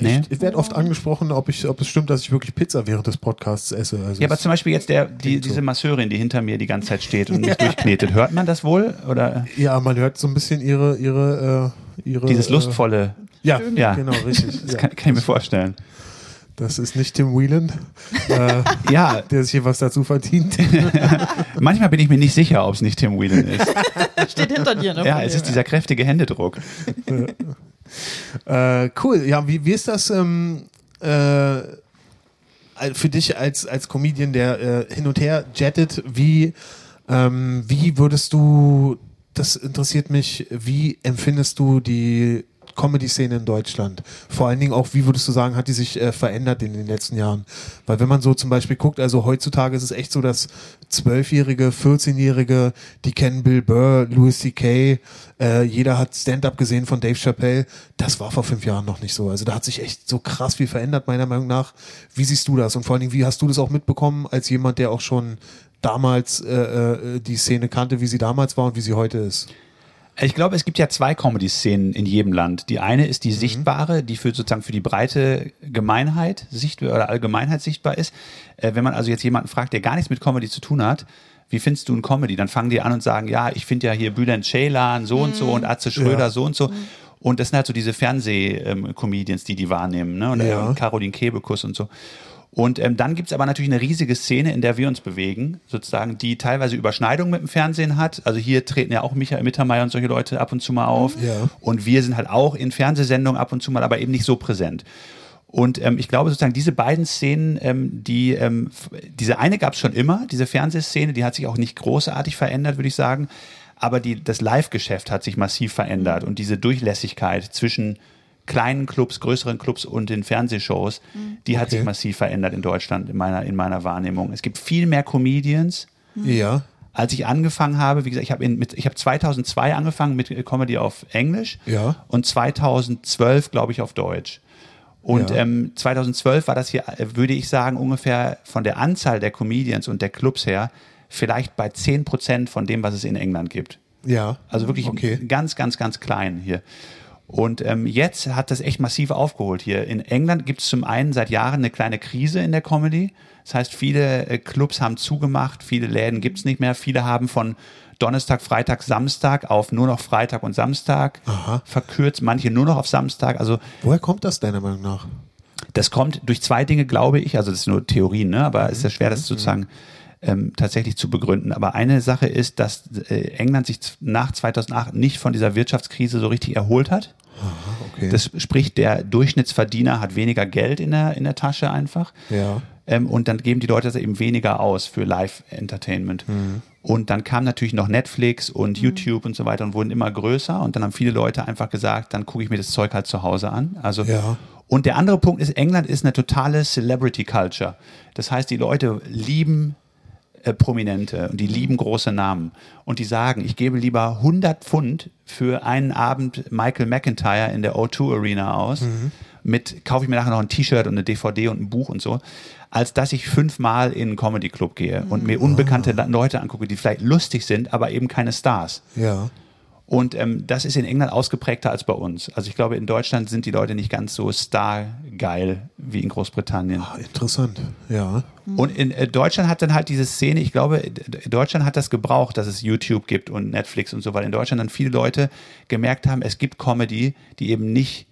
Nee? ich, ich werde oft angesprochen, ob, ich, ob es stimmt, dass ich wirklich Pizza während des Podcasts esse. Also Ja, aber zum Beispiel jetzt der, die, diese Masseurin, die hinter mir die ganze Zeit steht und <laughs> mich durchknetet. Hört man das wohl? Oder ja, man hört so ein bisschen ihre, ihre, äh, ihre dieses Äh, lustvolle? ja, Ja. genau, richtig. <laughs> Das ja. kann, kann ich mir vorstellen. Das ist nicht Tim Whelan, äh, <laughs> Ja, der sich hier was dazu verdient. manchmal bin ich mir nicht sicher, ob es nicht Tim Whelan ist. Steht hinter dir, ne? Ja, es ist dieser kräftige Händedruck. Äh, cool. Ja, wie, wie ist das ähm, äh, für dich als, als Comedian, der äh, hin und her jettet? Wie, ähm, wie würdest du, das interessiert mich, wie empfindest du die Comedy-Szene in Deutschland? Vor allen Dingen auch, wie würdest du sagen, hat die sich äh, verändert in den letzten Jahren? Weil wenn man so zum Beispiel guckt, also heutzutage ist es echt so, dass Zwölfjährige, 14-Jährige, die kennen Bill Burr, Louis C.K., äh, jeder hat Stand-up gesehen von Dave Chappelle. Das war vor fünf Jahren noch nicht so. Also da hat sich echt so krass viel verändert, meiner Meinung nach. Wie siehst du das? Und vor allen Dingen, wie hast du das auch mitbekommen, als jemand, der auch schon damals äh, äh, die Szene kannte, wie sie damals war und wie sie heute ist? Ich glaube, es gibt ja zwei Comedy-Szenen in jedem Land. Die eine ist die sichtbare, die für sozusagen für die breite Gemeinheit sichtbar oder Allgemeinheit sichtbar ist. Äh, wenn man also jetzt jemanden fragt, der gar nichts mit Comedy zu tun hat, wie findest du ein Comedy? Dann fangen die an und sagen, ja, ich finde ja hier Bülent Ceylan so und so und Atze Schröder Ja. so und so. Und das sind halt so diese Fernseh-Comedians, die die wahrnehmen, ne? Und, Ja. und Caroline Kebekus und so. Und ähm, dann gibt's aber natürlich eine riesige Szene, in der wir uns bewegen, sozusagen, die teilweise Überschneidungen mit dem Fernsehen hat. Also hier treten ja auch Michael Mittermeier und solche Leute ab und zu mal auf. Ja. Und wir sind halt auch in Fernsehsendungen ab und zu mal, aber eben nicht so präsent. Und ähm, ich glaube sozusagen, diese beiden Szenen, ähm, die, ähm, diese eine gab's schon immer, diese Fernsehszene, die hat sich auch nicht großartig verändert, würde ich sagen. Aber die, das Live-Geschäft hat sich massiv verändert und diese Durchlässigkeit zwischen kleinen Clubs, größeren Clubs und den Fernsehshows, die hat Okay. sich massiv verändert in Deutschland, in meiner, in meiner Wahrnehmung. Es gibt viel mehr Comedians, Ja. als ich angefangen habe, wie gesagt, ich habe habe 2002 angefangen mit Comedy auf Englisch Ja. und 2012 glaube ich auf Deutsch. Und Ja. ähm, 2012 war das hier, würde ich sagen, ungefähr von der Anzahl der Comedians und der Clubs her vielleicht bei 10 Prozent von dem, was es in England gibt. Ja. Also wirklich Okay. ganz, ganz, ganz klein hier. Und ähm, jetzt hat das echt massiv aufgeholt hier. In England gibt es zum einen seit Jahren eine kleine Krise in der Comedy. Das heißt, viele äh, Clubs haben zugemacht, viele Läden gibt es nicht mehr. Viele haben von Donnerstag, Freitag, Samstag auf nur noch Freitag und Samstag Aha. verkürzt, manche nur noch auf Samstag. Also Woher kommt das deiner Meinung nach? das kommt durch zwei Dinge, glaube ich. Also das ist nur Theorien, ne? aber es ist ja schwer, das sozusagen ähm, tatsächlich zu begründen. Aber eine Sache ist, dass äh, England sich nach 2008 nicht von dieser Wirtschaftskrise so richtig erholt hat. Okay. Das spricht, der Durchschnittsverdiener hat weniger Geld in der, in der Tasche einfach. ja. Ähm, und dann geben die Leute das eben weniger aus für Live-Entertainment. Mhm. Und dann kam natürlich noch Netflix und YouTube und so weiter und wurden immer größer. Und dann haben viele Leute einfach gesagt, dann gucke ich mir das Zeug halt zu Hause an. Also Ja. und der andere Punkt ist, England ist eine totale Celebrity Culture. Das heißt, die Leute lieben äh, Prominente und die lieben große Namen. Und die sagen, ich gebe lieber 100 Pfund für einen Abend Michael McIntyre in der O2 Arena aus. Mit, kaufe ich mir nachher noch ein T-Shirt und eine DVD und ein Buch und so, als dass ich fünfmal in einen Comedy Club gehe und mir unbekannte Leute angucke, die vielleicht lustig sind, aber eben keine Stars. Ja. Und ähm, das ist in England ausgeprägter als bei uns. Also ich glaube, in Deutschland sind die Leute nicht ganz so stargeil wie in Großbritannien. Ah, interessant. Ja. Und in äh, Deutschland hat dann halt diese Szene, ich glaube, Deutschland hat das gebraucht, dass es YouTube gibt und Netflix und so, weil in Deutschland dann viele Leute gemerkt haben, es gibt Comedy, die eben nicht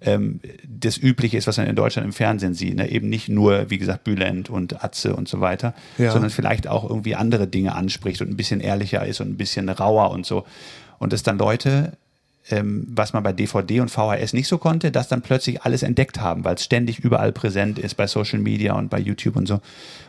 ähm, das Übliche ist, was man in Deutschland im Fernsehen sieht. Ne? Eben nicht nur, wie gesagt, Bülent und Atze und so weiter, Ja. sondern vielleicht auch irgendwie andere Dinge anspricht und ein bisschen ehrlicher ist und ein bisschen rauer und so. Und dass dann Leute, ähm, was man bei DVD und VHS nicht so konnte, das dann plötzlich alles entdeckt haben, weil es ständig überall präsent ist bei Social Media und bei YouTube und so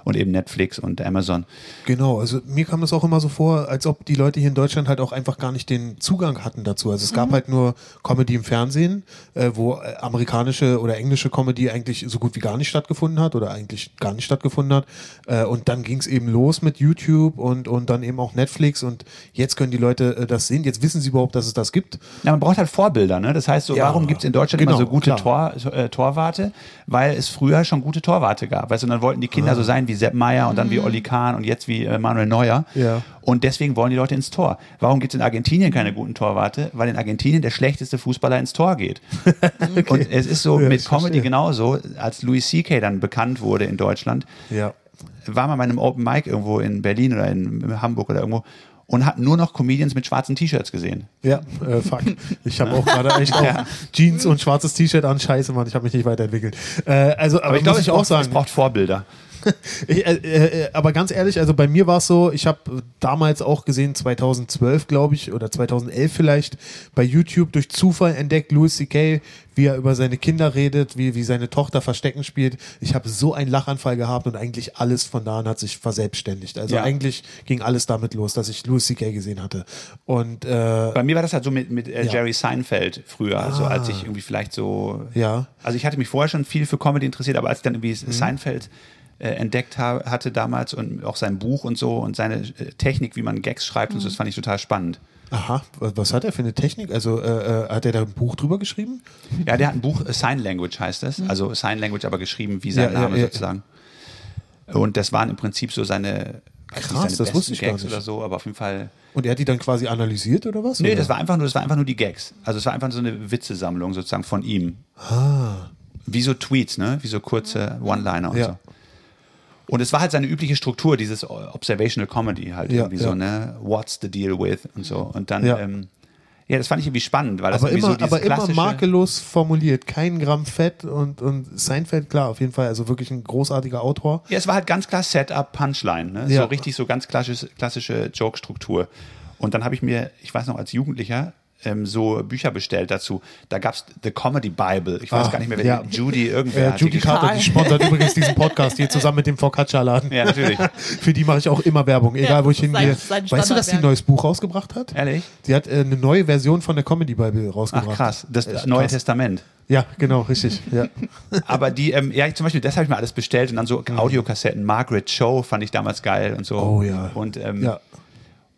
und eben Netflix und Amazon. Genau, also mir kam es auch immer so vor, als ob die Leute hier in Deutschland halt auch einfach gar nicht den Zugang hatten dazu. Also es gab halt nur Comedy im Fernsehen, äh, wo äh, amerikanische oder englische Comedy eigentlich so gut wie gar nicht stattgefunden hat oder eigentlich gar nicht stattgefunden hat. Äh, und dann ging es eben los mit YouTube und, und dann eben auch Netflix und jetzt können die Leute äh, das sehen. Jetzt wissen sie überhaupt, dass es das gibt. Ja, man braucht halt Vorbilder, ne? Das heißt, so, Ja, warum gibt es in Deutschland genau, immer so gute klar. Tor, äh, Torwarte? Weil es früher schon gute Torwarte gab. Weißt du, und dann wollten die Kinder so sein wie Sepp Meier und dann wie Olli Kahn und jetzt wie äh, Manuel Neuer. Ja. Und deswegen wollen die Leute ins Tor. Warum gibt es in Argentinien keine guten Torwarte? Weil in Argentinien der schlechteste Fußballer ins Tor geht. <laughs> Und es ist so Ja, mit Comedy verstehe. genauso, als Louis C.K. dann bekannt wurde in Deutschland, Ja. war man bei einem Open Mic irgendwo in Berlin oder in Hamburg oder irgendwo und hat nur noch Comedians mit schwarzen T-Shirts gesehen. Ja, äh, fuck. Ich habe auch <laughs> gerade echt auch Ja. Jeans und schwarzes T-Shirt an. Scheiße, Mann, ich habe mich nicht weiterentwickelt. Äh, also, aber, Aber ich glaube, ich auch braucht, sagen. es braucht Vorbilder. <laughs> Ich, äh, äh, aber ganz ehrlich, also bei mir war es so, ich habe damals auch gesehen, 2012 glaube ich, oder 2011 vielleicht, bei YouTube durch Zufall entdeckt, Louis C.K., wie er über seine Kinder redet, wie, wie seine Tochter Verstecken spielt. Ich habe so einen Lachanfall gehabt und eigentlich alles von da an hat sich verselbstständigt. Also Ja. eigentlich ging alles damit los, dass ich Louis C.K. gesehen hatte. Und äh, Bei mir war das halt so mit, mit äh, Ja. Jerry Seinfeld früher, also als ich irgendwie vielleicht so. Ja. Also ich hatte mich vorher schon viel für Comedy interessiert, aber als ich dann irgendwie Mhm. Seinfeld äh, entdeckt ha hatte damals und auch sein Buch und so und seine äh, Technik, wie man Gags schreibt und so, das fand ich total spannend. aha, was hat er für eine Technik? Also äh, äh, hat er da ein Buch drüber geschrieben? Ja, der hat ein Buch, äh, Sign Language heißt das, also Sign Language aber geschrieben wie sein Mhm. Ja, ja, Name ja. sozusagen. Und das waren im Prinzip so seine, Krass, das wusste ich gar Gags nicht. oder so, aber auf jeden Fall Und er hat die dann quasi analysiert oder was? Nee, oder? das war einfach nur, das war einfach nur die Gags. Also es war einfach so eine Witzesammlung sozusagen von ihm. Ah. Wie so Tweets, ne? Wie so kurze One-Liner und Ja. so. Und es war halt seine übliche Struktur, dieses Observational Comedy halt Ja, irgendwie ja. so, ne? What's the deal with und so. Und dann, Ja. ähm, ja, das fand ich irgendwie spannend, weil das aber irgendwie immer, so dieses aber immer makellos formuliert, kein Gramm Fett und, und Seinfeld, klar, auf jeden Fall, also wirklich ein großartiger Autor. Ja, es war halt ganz klar Setup, Punchline, ne? So richtig so ganz klassische, klassische Joke-Struktur. Und dann habe ich mir, ich weiß noch, als Jugendlicher, ähm, so Bücher bestellt dazu. Da gab's The Comedy Bible. Ich weiß Ah, gar nicht mehr, wer ja. die, Judy irgendwer Äh, hat die Judy. Carter, die sponsert übrigens diesen Podcast hier zusammen mit dem Focaccia-Laden. <laughs> Ja, natürlich. <laughs> Für die mache ich auch immer Werbung, egal Ja, wo ich das hingehe. sein- sein weißt du, dass sie ein neues Buch rausgebracht hat? Ehrlich? Sie hat äh, eine neue Version von der Comedy Bible Ach rausgebracht. krass, das Echt Neue krass. Testament. Ja, genau, richtig. Ja. <laughs> Aber die, ähm, ja, ich zum Beispiel, das habe ich mir alles bestellt und dann so Audiokassetten. Margaret Show fand ich damals geil und so. Oh ja. Und ähm, Ja.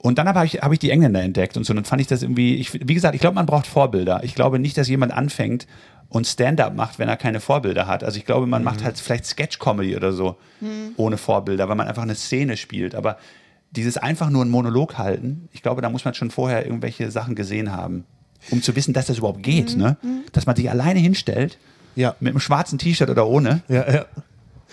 Und dann habe ich, hab ich die Engländer entdeckt und so. Und dann fand ich das irgendwie, ich, wie gesagt, ich glaube, man braucht Vorbilder. Ich glaube nicht, dass jemand anfängt und Stand-up macht, wenn er keine Vorbilder hat. Also ich glaube, man macht halt vielleicht Sketch-Comedy oder so ohne Vorbilder, weil man einfach eine Szene spielt. Aber dieses einfach nur einen Monolog halten, ich glaube, da muss man schon vorher irgendwelche Sachen gesehen haben, um zu wissen, dass das überhaupt geht. Ne? Dass man sich alleine hinstellt, Ja. mit einem schwarzen T-Shirt oder ohne, Ja, ja.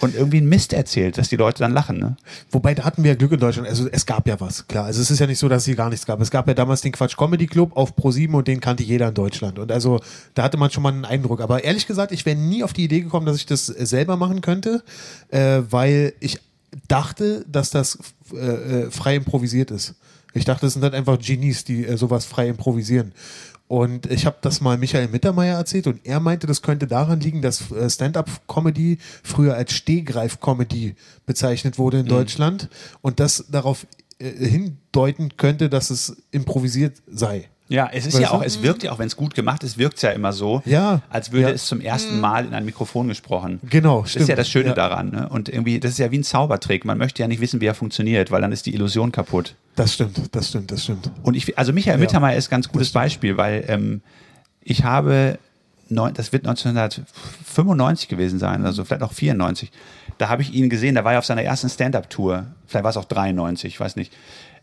Und irgendwie einen Mist erzählt, dass die Leute dann lachen. Ne? Wobei, da hatten wir ja Glück in Deutschland. Also es gab ja was, klar. Also es ist ja nicht so, dass es hier gar nichts gab. Es gab ja damals den Quatsch Comedy Club auf Pro7 und den kannte jeder in Deutschland. Und also da hatte man schon mal einen Eindruck. Aber ehrlich gesagt, ich wäre nie auf die Idee gekommen, dass ich das selber machen könnte, äh, weil ich dachte, dass das äh, äh, frei improvisiert ist. Ich dachte, es sind halt einfach Genies, die äh, sowas frei improvisieren. Und ich habe das mal Michael Mittermeier erzählt und er meinte, das könnte daran liegen, dass äh, Stand-up-Comedy früher als Stehgreif-Comedy bezeichnet wurde in Deutschland und das darauf äh, hindeuten könnte, dass es improvisiert sei. Ja, es ist Weißt ja auch, du? es wirkt ja auch, wenn es gut gemacht ist, wirkt es ja immer so, Ja. als würde Ja. es zum ersten Mal in ein Mikrofon gesprochen. Genau, Das ist stimmt. ja das Schöne Ja. daran. Ne? Und irgendwie, das ist ja wie ein Zaubertrick. Man möchte ja nicht wissen, wie er funktioniert, weil dann ist die Illusion kaputt. Das stimmt, das stimmt, das stimmt. Und ich, also Michael Ja. Mittermeier ist ein ganz gutes Beispiel, weil ähm, ich habe, neun, das wird 1995 gewesen sein, also vielleicht auch 94. Da habe ich ihn gesehen, da war er auf seiner ersten Stand-Up-Tour. Vielleicht war es auch 93, ich weiß nicht.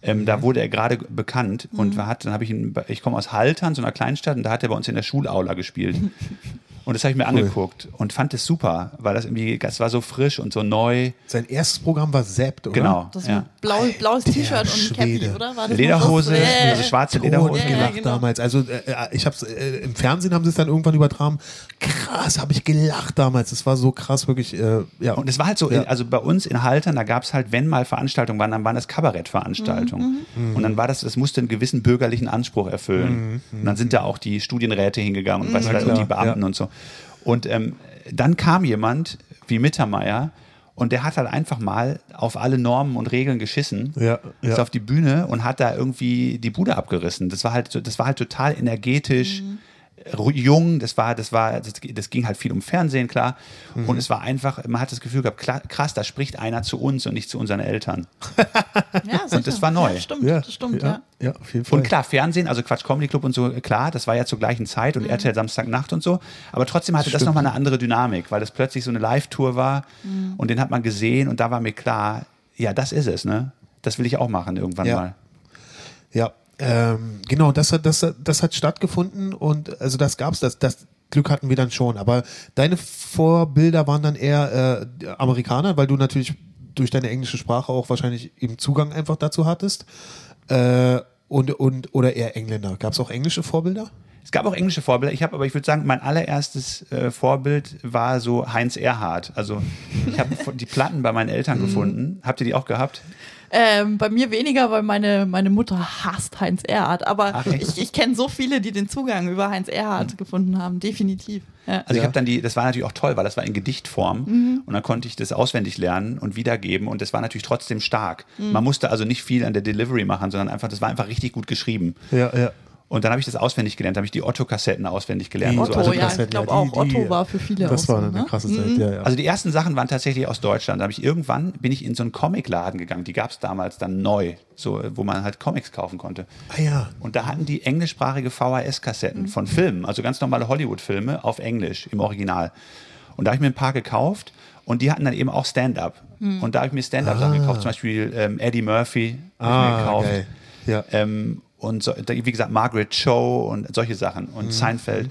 Ähm, Mhm. Da wurde er gerade bekannt und war, hat, dann habe ich ihn, ich komme aus Haltern, so einer Kleinstadt, und da hat er bei uns in der Schulaula gespielt. <laughs> Und das habe ich mir angeguckt und fand es super, weil das irgendwie, das war so frisch und so neu. Sein erstes Programm war Zapped, oder? Genau. Das ja. mit blau, blaues T-Shirt und Cappy, Schwede. oder? War das Lederhose, das? also schwarze Lederhose. Ja, ja, genau. damals. Also äh, ich habe äh, im Fernsehen haben sie es dann irgendwann übertragen. Krass, habe ich gelacht damals. Das war so krass, wirklich. Äh, ja. Und es war halt so, Ja. also bei uns in Haltern, da gab es halt, wenn mal Veranstaltungen waren, dann waren das Kabarettveranstaltungen. Mhm. Und dann war das, das musste einen gewissen bürgerlichen Anspruch erfüllen. Und dann sind da auch die Studienräte hingegangen und, du, Na und die Mhm. Beamten ja. und so. Und ähm, dann kam jemand wie Mittermeier und der hat halt einfach mal auf alle Normen und Regeln geschissen, Ja, ist ja. auf die Bühne und hat da irgendwie die Bude abgerissen. Das war halt, das war halt total energetisch, ru- jung, das war, das war, das, das ging halt viel um Fernsehen, klar. Mhm. Und es war einfach, man hat das Gefühl gehabt, klar, krass, da spricht einer zu uns und nicht zu unseren Eltern. <laughs> Ja, sicher. das war neu. Ja, stimmt, ja, das stimmt, ja. ja. Ja, auf jeden Fall. Und klar, Fernsehen, also Quatsch Comedy Club und so, klar, das war ja zur gleichen Zeit Mhm. und RTL Samstagnacht und so. Aber trotzdem hatte das Stimmt. nochmal eine andere Dynamik, weil das plötzlich so eine Live-Tour war Mhm. und den hat man gesehen und da war mir klar, ja, das ist es, ne? Das will ich auch machen irgendwann Ja. mal. Ja, ähm, genau, das hat, das, hat- das hat stattgefunden und also das gab's, das, das Glück hatten wir dann schon. Aber deine Vorbilder waren dann eher äh, Amerikaner, weil du natürlich durch deine englische Sprache auch wahrscheinlich eben Zugang einfach dazu hattest. Äh, und, und, oder eher Engländer. Gab's auch englische Vorbilder? Es gab auch englische Vorbilder. Ich habe aber, ich würde sagen, mein allererstes äh, Vorbild war so Heinz Erhardt. Also ich habe <laughs> die Platten bei meinen Eltern gefunden. Habt ihr die auch gehabt? Ähm, bei mir weniger, weil meine, meine Mutter hasst Heinz Erhardt. Aber Ach, ich, ich kenne so viele, die den Zugang über Heinz Erhardt gefunden haben. Definitiv. Ja. Also ich habe dann die, das war natürlich auch toll, weil das war in Gedichtform und dann konnte ich das auswendig lernen und wiedergeben und das war natürlich trotzdem stark. Man musste also nicht viel an der Delivery machen, sondern einfach, das war einfach richtig gut geschrieben. Ja, ja. Und dann habe ich das auswendig gelernt, habe ich die Otto-Kassetten auswendig gelernt. Die und so. Otto, Also, ja, ich glaube die- auch, die- Otto war für viele Das auch war so, eine ne? krasse Mhm. Zeit, ja, ja. also die ersten Sachen waren tatsächlich aus Deutschland. Da habe ich irgendwann, bin ich in so einen Comicladen gegangen, die gab es damals dann neu, so, wo man halt Comics kaufen konnte. ah ja. Und da hatten die englischsprachige VHS-Kassetten von Filmen, also ganz normale Hollywood-Filme auf Englisch im Original. Und da habe ich mir ein paar gekauft und die hatten dann eben auch Stand-up. Und da habe ich mir Stand-up-Sachen gekauft, zum Beispiel ähm, Eddie Murphy habe ich mir Ah, gekauft. geil. Ja. Ähm, und so, wie gesagt, Margaret Cho und solche Sachen und Seinfeld.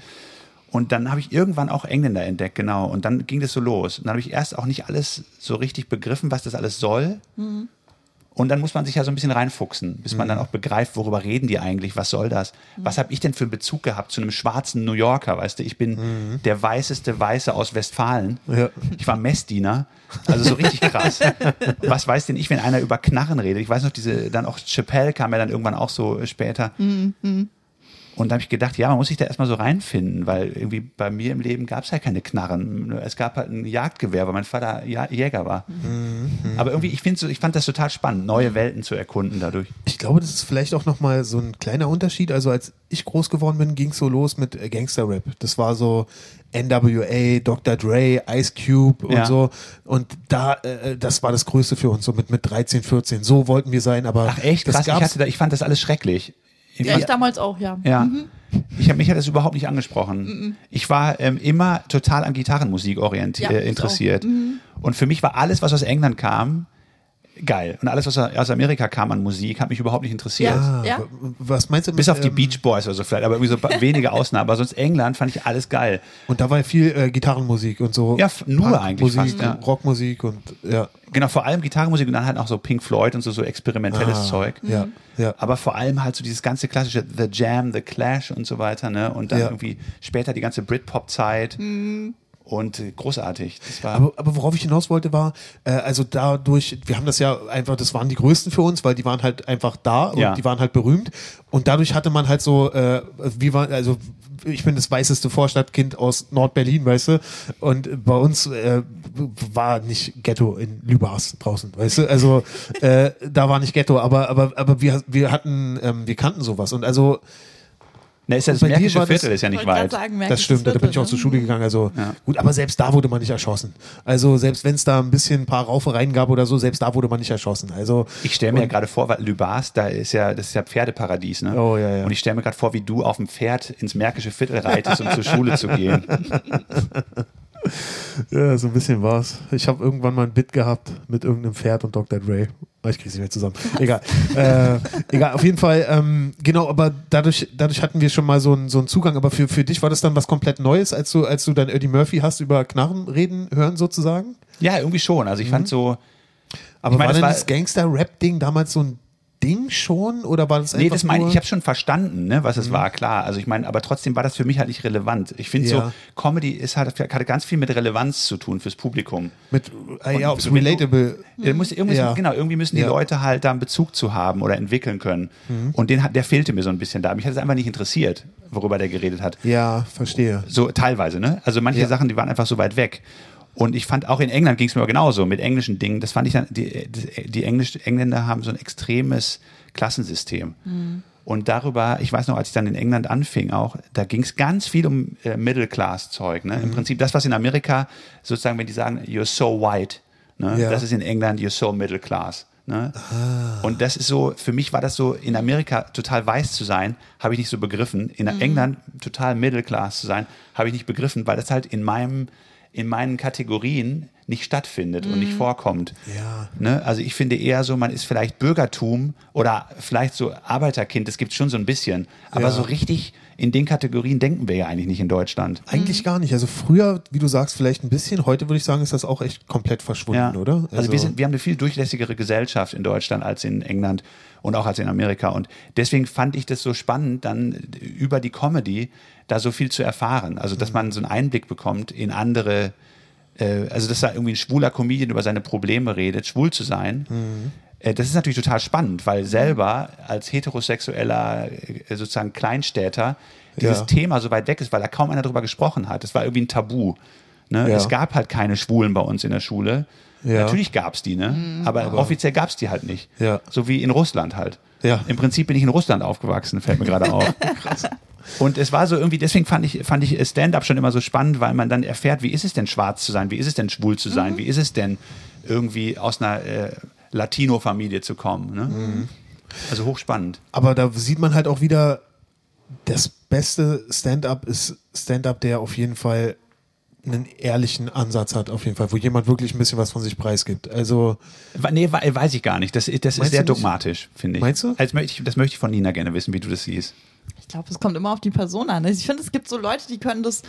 Und dann habe ich irgendwann auch Engländer entdeckt, genau. Und dann ging das so los. Und dann habe ich erst auch nicht alles so richtig begriffen, was das alles soll. Und dann muss man sich ja so ein bisschen reinfuchsen, bis man dann auch begreift, worüber reden die eigentlich, was soll das? Was habe ich denn für einen Bezug gehabt zu einem schwarzen New Yorker, weißt du? Ich bin der weißeste Weiße aus Westfalen. Ja. Ich war Messdiener, also so richtig krass. <laughs> was weiß denn ich, wenn einer über Knarren redet? Ich weiß noch, diese, dann auch Chappelle kam ja dann irgendwann auch so später. Und da habe ich gedacht, ja, man muss sich da erstmal so reinfinden, weil irgendwie bei mir im Leben gab es halt keine Knarren. Es gab halt ein Jagdgewehr, weil mein Vater ja Jäger war. Mhm. Aber irgendwie, ich, so, ich fand das total spannend, neue Welten zu erkunden dadurch. Ich glaube, das ist vielleicht auch nochmal so ein kleiner Unterschied. Also als ich groß geworden bin, ging es so los mit Gangster-Rap. Das war so NWA, Dr. Dre, Ice Cube und ja. so. Und da, äh, das war das Größte für uns, so mit, mit 13, 14. So wollten wir sein, aber. Ach echt? Krass, ich, hatte da, ich fand das alles schrecklich. Ich ja, ich damals auch, ja. Ja. Mhm. Ich habe mich hat das überhaupt nicht angesprochen. Mhm. Ich war ähm, immer total an Gitarrenmusik orientiert, ja, äh, interessiert. Mhm. Und für mich war alles, was aus England kam, geil. Und alles, was aus Amerika kam an Musik, hat mich überhaupt nicht interessiert. Ja. ja. Was meinst du? Mit, Bis auf die ähm, Beach Boys oder so vielleicht, aber irgendwie so wenige Ausnahmen. Aber sonst England fand ich alles geil. Und da war viel äh, Gitarrenmusik und so. Ja, nur eigentlich Musik, fast, ja. Rockmusik und ja. Genau, vor allem Gitarrenmusik und dann halt auch so Pink Floyd und so, so experimentelles ah, Zeug. Ja, ja. Aber vor allem halt so dieses ganze klassische The Jam, The Clash und so weiter, ne? Und dann ja. irgendwie später die ganze Britpop-Zeit. Mhm und äh, großartig. aber, aber worauf ich hinaus wollte war, äh, also dadurch, wir haben das ja einfach, das waren die größten für uns, weil die waren halt einfach da und ja. die waren halt berühmt und dadurch hatte man halt so, äh, wie war, also ich bin das weißeste Vorstadtkind aus Nordberlin, weißt du, und bei uns äh, war nicht Ghetto in Lübars draußen, weißt du, also äh, da war nicht Ghetto, aber aber aber wir wir hatten, ähm, wir kannten sowas und also na, ist ja das Märkische Viertel, ist ja nicht weit. Sagen, das stimmt, Viertel, da bin ich auch zur Schule gegangen. Also ja. gut, aber selbst da wurde man nicht erschossen. Also selbst wenn es da ein bisschen ein paar Raufereien gab oder so, selbst da wurde man nicht erschossen. Also ich stelle mir ja gerade vor, weil Lübars, da ist ja, das ist ja Pferdeparadies, ne? Oh ja, ja. Und ich stelle mir gerade vor, wie du auf dem Pferd ins Märkische Viertel reitest, um zur Schule zu gehen. <laughs> <laughs> Ja, so ein bisschen war's. Ich habe irgendwann mal ein Bit gehabt mit irgendeinem Pferd und Dr. Dre. Oh, ich krieg's nicht mehr zusammen. <laughs> Egal. äh, egal, auf jeden Fall, ähm, genau, aber dadurch, dadurch hatten wir schon mal so einen, so einen Zugang. Aber für, für dich war das dann was komplett Neues, als du, als du dann Eddie Murphy hast über Knarren reden hören, sozusagen? Ja, irgendwie schon. Also ich mhm. fand so. Aber ich mein, war denn das, das Gangster-Rap-Ding damals so ein Ding schon oder war das einfach Nee, das meine ich, ich habe schon verstanden, ne, was es mhm. war, klar. Also ich meine, aber trotzdem war das für mich halt nicht relevant. Ich finde ja. so, Comedy ist halt, hat ganz viel mit Relevanz zu tun fürs Publikum. Mit, äh, ja, so relatable. Mit, muss, irgendwie, ja. Genau, irgendwie müssen die ja. Leute halt da einen Bezug zu haben oder entwickeln können. Mhm. Und den, der fehlte mir so ein bisschen da. Mich hat es einfach nicht interessiert, worüber der geredet hat. Ja, verstehe. So teilweise, ne? Also manche Sachen, die waren einfach so weit weg. Und ich fand auch in England ging es mir genauso mit englischen Dingen. Das fand ich dann, die, die Englisch, Engländer haben so ein extremes Klassensystem. Mhm. Und darüber, ich weiß noch, als ich dann in England anfing auch, da ging es ganz viel um äh, Middle-Class-Zeug. Ne? Mhm. Im Prinzip das, was in Amerika sozusagen, wenn die sagen, you're so white, ne? Ja. das ist in England, you're so middle class. Ne? Ah. Und das ist so, für mich war das so, in Amerika total weiß zu sein, habe ich nicht so begriffen. In mhm. England total middle class zu sein, habe ich nicht begriffen, weil das halt in meinem in meinen Kategorien nicht stattfindet mhm. und nicht mhm. vorkommt. Ja. Ne? Also ich finde eher so, man ist vielleicht Bürgertum oder vielleicht so Arbeiterkind, das gibt es schon so ein bisschen. Aber ja. so richtig in den Kategorien denken wir ja eigentlich nicht in Deutschland. Eigentlich mhm. gar nicht. Also früher, wie du sagst, vielleicht ein bisschen. Heute würde ich sagen, ist das auch echt komplett verschwunden, ja. oder? Also, also wir, sind, wir haben eine viel durchlässigere Gesellschaft in Deutschland als in England und auch als in Amerika. Und deswegen fand ich das so spannend, dann über die Comedy da so viel zu erfahren. Also, dass mhm. man so einen Einblick bekommt in andere, äh, also, dass da irgendwie ein schwuler Comedian über seine Probleme redet, schwul zu sein. Mhm. Äh, das ist natürlich total spannend, weil selber als heterosexueller äh, sozusagen Kleinstädter dieses ja. Thema so weit weg ist, weil da kaum einer drüber gesprochen hat. Das war irgendwie ein Tabu. Ne? Ja. Es gab halt keine Schwulen bei uns in der Schule. Ja. Natürlich gab es die, ne? Mhm. Aber, aber, offiziell gab es die halt nicht. Ja. So wie in Russland halt. Ja. Im Prinzip bin ich in Russland aufgewachsen, fällt mir gerade auf. <laughs> Krass. Und es war so irgendwie, deswegen fand ich, fand ich Stand-up schon immer so spannend, weil man dann erfährt, wie ist es denn schwarz zu sein, wie ist es denn schwul zu sein, mhm. wie ist es denn irgendwie aus einer äh, Latino-Familie zu kommen. Ne? Mhm. Also hochspannend. Aber da sieht man halt auch wieder, das beste Stand-up ist Stand-up, der auf jeden Fall einen ehrlichen Ansatz hat, auf jeden Fall, wo jemand wirklich ein bisschen was von sich preisgibt. Also. Nee, weiß ich gar nicht. Das, das ist sehr dogmatisch, finde ich. Meinst du? Also das möchte ich von Nina gerne wissen, wie du das siehst. Ich glaube, es kommt immer auf die Person an. Also ich finde, es gibt so Leute, die können das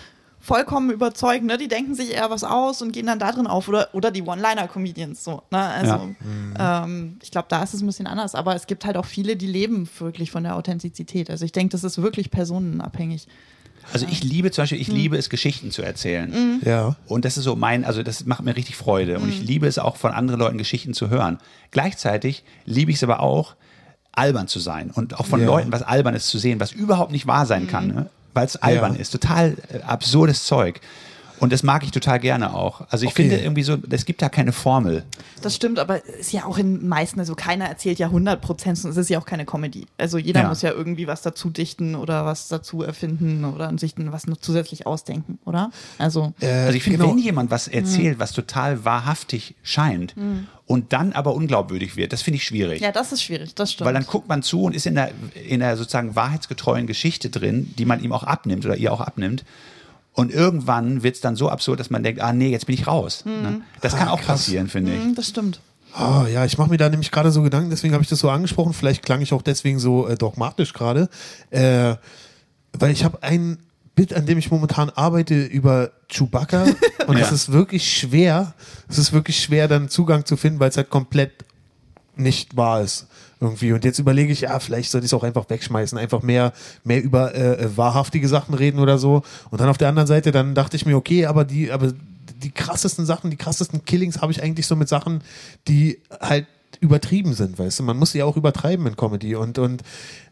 vollkommen überzeugen, ne? Die denken sich eher was aus und gehen dann da drin auf. Oder, oder die One-Liner-Comedians so. Ne? Also ja. ähm, ich glaube, da ist es ein bisschen anders. Aber es gibt halt auch viele, die leben wirklich von der Authentizität. Also ich denke, das ist wirklich personenabhängig. Also ich liebe zum Beispiel, ich mhm. liebe es, Geschichten zu erzählen. Mhm. Ja. Und das ist so mein, also das macht mir richtig Freude. Und ich mhm. liebe es auch, von anderen Leuten Geschichten zu hören. Gleichzeitig liebe ich es aber auch, albern zu sein und auch von Ja. Leuten was Albernes zu sehen, was überhaupt nicht wahr sein kann, ne? weil es albern Ja. ist. Total äh, absurdes Zeug. Und das mag ich total gerne auch. Also ich Okay. finde irgendwie so, es gibt da keine Formel. Das stimmt, aber es ist ja auch in den meisten, also keiner erzählt ja 100 Prozent und es ist ja auch keine Comedy. Also jeder Ja. muss ja irgendwie was dazu dichten oder was dazu erfinden oder sich dann was noch zusätzlich ausdenken, oder? Also, Äh, Also ich finde, genau. wenn jemand was erzählt, was total wahrhaftig scheint und dann aber unglaubwürdig wird, das finde ich schwierig. ja, das ist schwierig, das stimmt. Weil dann guckt man zu und ist in der, in der sozusagen wahrheitsgetreuen Geschichte drin, die man ihm auch abnimmt oder ihr auch abnimmt. Und irgendwann wird es dann so absurd, dass man denkt, ah nee, jetzt bin ich raus. Ne? Das kann Ah, auch krass. passieren, finde ich. Hm, das stimmt. Oh, ja, ich mache mir da nämlich gerade so Gedanken, deswegen habe ich das so angesprochen. Vielleicht klang ich auch deswegen so äh, dogmatisch gerade. Äh, weil ich habe ein Bit, an dem ich momentan arbeite, über Chewbacca. <laughs> Und es Ja. ist wirklich schwer. Es ist wirklich schwer, dann Zugang zu finden, weil es halt komplett nicht wahr ist. Irgendwie. Und jetzt überlege ich, ja, vielleicht sollte ich es auch einfach wegschmeißen, einfach mehr, mehr über äh, äh, wahrhaftige Sachen reden oder so. Und dann auf der anderen Seite, dann dachte ich mir, okay, aber die, aber die krassesten Sachen, die krassesten Killings habe ich eigentlich so mit Sachen, die halt übertrieben sind, weißt du, man muss sie ja auch übertreiben in Comedy und, und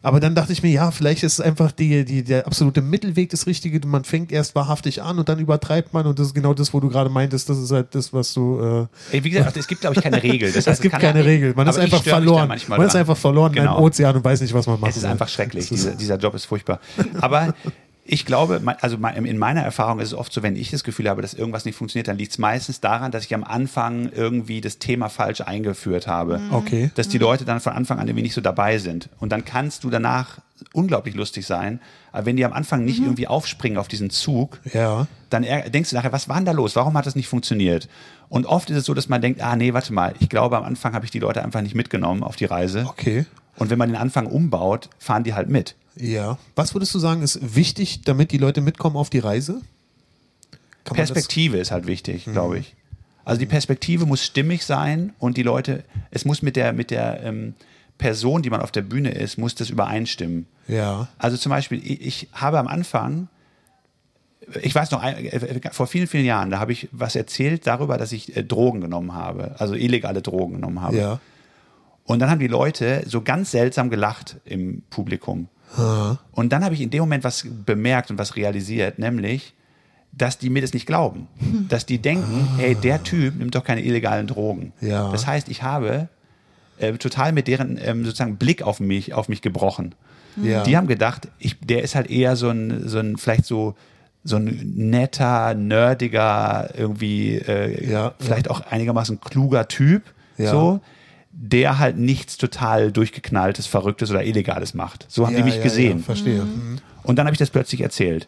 aber dann dachte ich mir, ja, vielleicht ist es einfach die, die, der absolute Mittelweg das Richtige, man fängt erst wahrhaftig an und dann übertreibt man und das ist genau das, wo du gerade meintest, das ist halt das, was du äh, Ey, Wie gesagt, es gibt, glaube ich, keine <laughs> Regel. Das heißt, es gibt keine Regel. Man ist einfach verloren. Man ist dran. einfach verloren in Genau. einem Ozean und weiß nicht, was man macht. Es ist einfach schrecklich. Diese, dieser Job ist furchtbar. Aber ich glaube, also in meiner Erfahrung ist es oft so, wenn ich das Gefühl habe, dass irgendwas nicht funktioniert, dann liegt es meistens daran, dass ich am Anfang irgendwie das Thema falsch eingeführt habe. Okay. Dass die Leute dann von Anfang an irgendwie nicht so dabei sind. Und dann kannst du danach unglaublich lustig sein. Aber wenn die am Anfang nicht irgendwie aufspringen auf diesen Zug, Ja. dann denkst du nachher, was war denn da los? Warum hat das nicht funktioniert? Und oft ist es so, dass man denkt, ah nee, warte mal, ich glaube, am Anfang habe ich die Leute einfach nicht mitgenommen auf die Reise. Okay. Und wenn man den Anfang umbaut, fahren die halt mit. Ja. Was würdest du sagen, ist wichtig, damit die Leute mitkommen auf die Reise? Kann Perspektive ist halt wichtig, Mhm. glaube ich. Also die Perspektive muss stimmig sein und die Leute, es muss mit der, mit der ähm, Person, die man auf der Bühne ist, muss das übereinstimmen. Ja. Also zum Beispiel, ich, ich habe am Anfang, ich weiß noch, ein- äh, vor vielen, vielen Jahren, da habe ich was erzählt darüber, dass ich äh, Drogen genommen habe, also illegale Drogen genommen habe. Ja. Und dann haben die Leute so ganz seltsam gelacht im Publikum. Und dann habe ich in dem Moment was bemerkt und was realisiert, nämlich, dass die mir das nicht glauben. Dass die denken, hey, der Typ nimmt doch keine illegalen Drogen. Ja. Das heißt, ich habe äh, total mit deren ähm, sozusagen Blick auf mich, auf mich gebrochen. Ja. Die haben gedacht, ich, der ist halt eher so ein, so ein vielleicht so, so ein netter, nerdiger, irgendwie äh, Ja, vielleicht auch einigermaßen kluger Typ. Ja. So der halt nichts total durchgeknalltes, verrücktes oder illegales macht. So haben ja, die mich ja, gesehen. Ja, verstehe. Mhm. Und dann habe ich das plötzlich erzählt.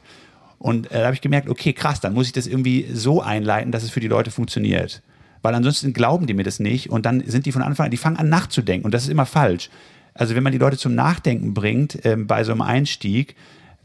Und äh, da habe ich gemerkt, okay, krass, dann muss ich das irgendwie so einleiten, dass es für die Leute funktioniert. Weil ansonsten glauben die mir das nicht und dann sind die von Anfang an, die fangen an nachzudenken und das ist immer falsch. Also wenn man die Leute zum Nachdenken bringt, ähm, bei so einem Einstieg,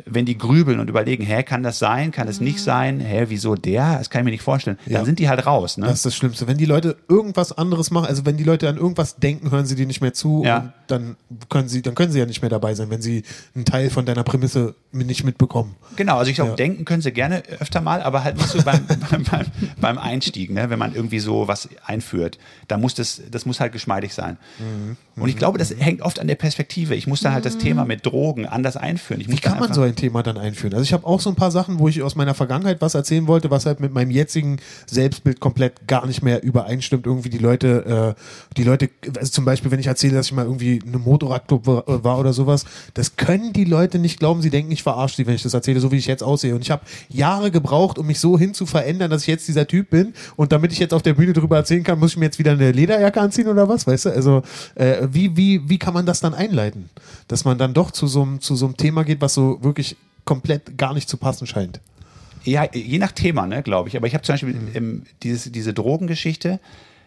wenn die grübeln und überlegen, hä, kann das sein, kann es nicht sein, hä, wieso der, das kann ich mir nicht vorstellen, Ja. dann sind die halt raus. Ne? Das ist das Schlimmste. Wenn die Leute irgendwas anderes machen, also wenn die Leute an irgendwas denken, hören sie dir nicht mehr zu Ja. und dann können sie, dann können sie ja nicht mehr dabei sein, wenn sie einen Teil von deiner Prämisse nicht mitbekommen. Genau, also ich glaube, Ja. denken können sie gerne öfter mal, aber halt nicht so beim, <laughs> beim, beim, beim Einstieg, ne? wenn man irgendwie so was einführt. Da muss das, das muss halt geschmeidig sein. Mhm. Und ich glaube, das hängt oft an der Perspektive. Ich muss dann halt das Thema mit Drogen anders einführen. Wie kann man so ein Thema dann einführen? Also ich habe auch so ein paar Sachen, wo ich aus meiner Vergangenheit was erzählen wollte, was halt mit meinem jetzigen Selbstbild komplett gar nicht mehr übereinstimmt. Irgendwie die Leute, äh, die Leute, also zum Beispiel, wenn ich erzähle, dass ich mal irgendwie in einem Motorradclub war, äh, war oder sowas, das können die Leute nicht glauben. Sie denken, ich verarsche sie, wenn ich das erzähle, so wie ich jetzt aussehe. Und ich habe Jahre gebraucht, um mich so hin zu verändern, dass ich jetzt dieser Typ bin. Und damit ich jetzt auf der Bühne drüber erzählen kann, muss ich mir jetzt wieder eine Lederjacke anziehen oder was, weißt du? Also äh, wie, wie, wie kann man das dann einleiten? Dass man dann doch zu so einem zu so einem Thema geht, was so wirklich komplett gar nicht zu passen scheint. Ja, je nach Thema, ne, glaube ich. Aber ich habe zum Beispiel Mhm. ähm, dieses, diese Drogengeschichte,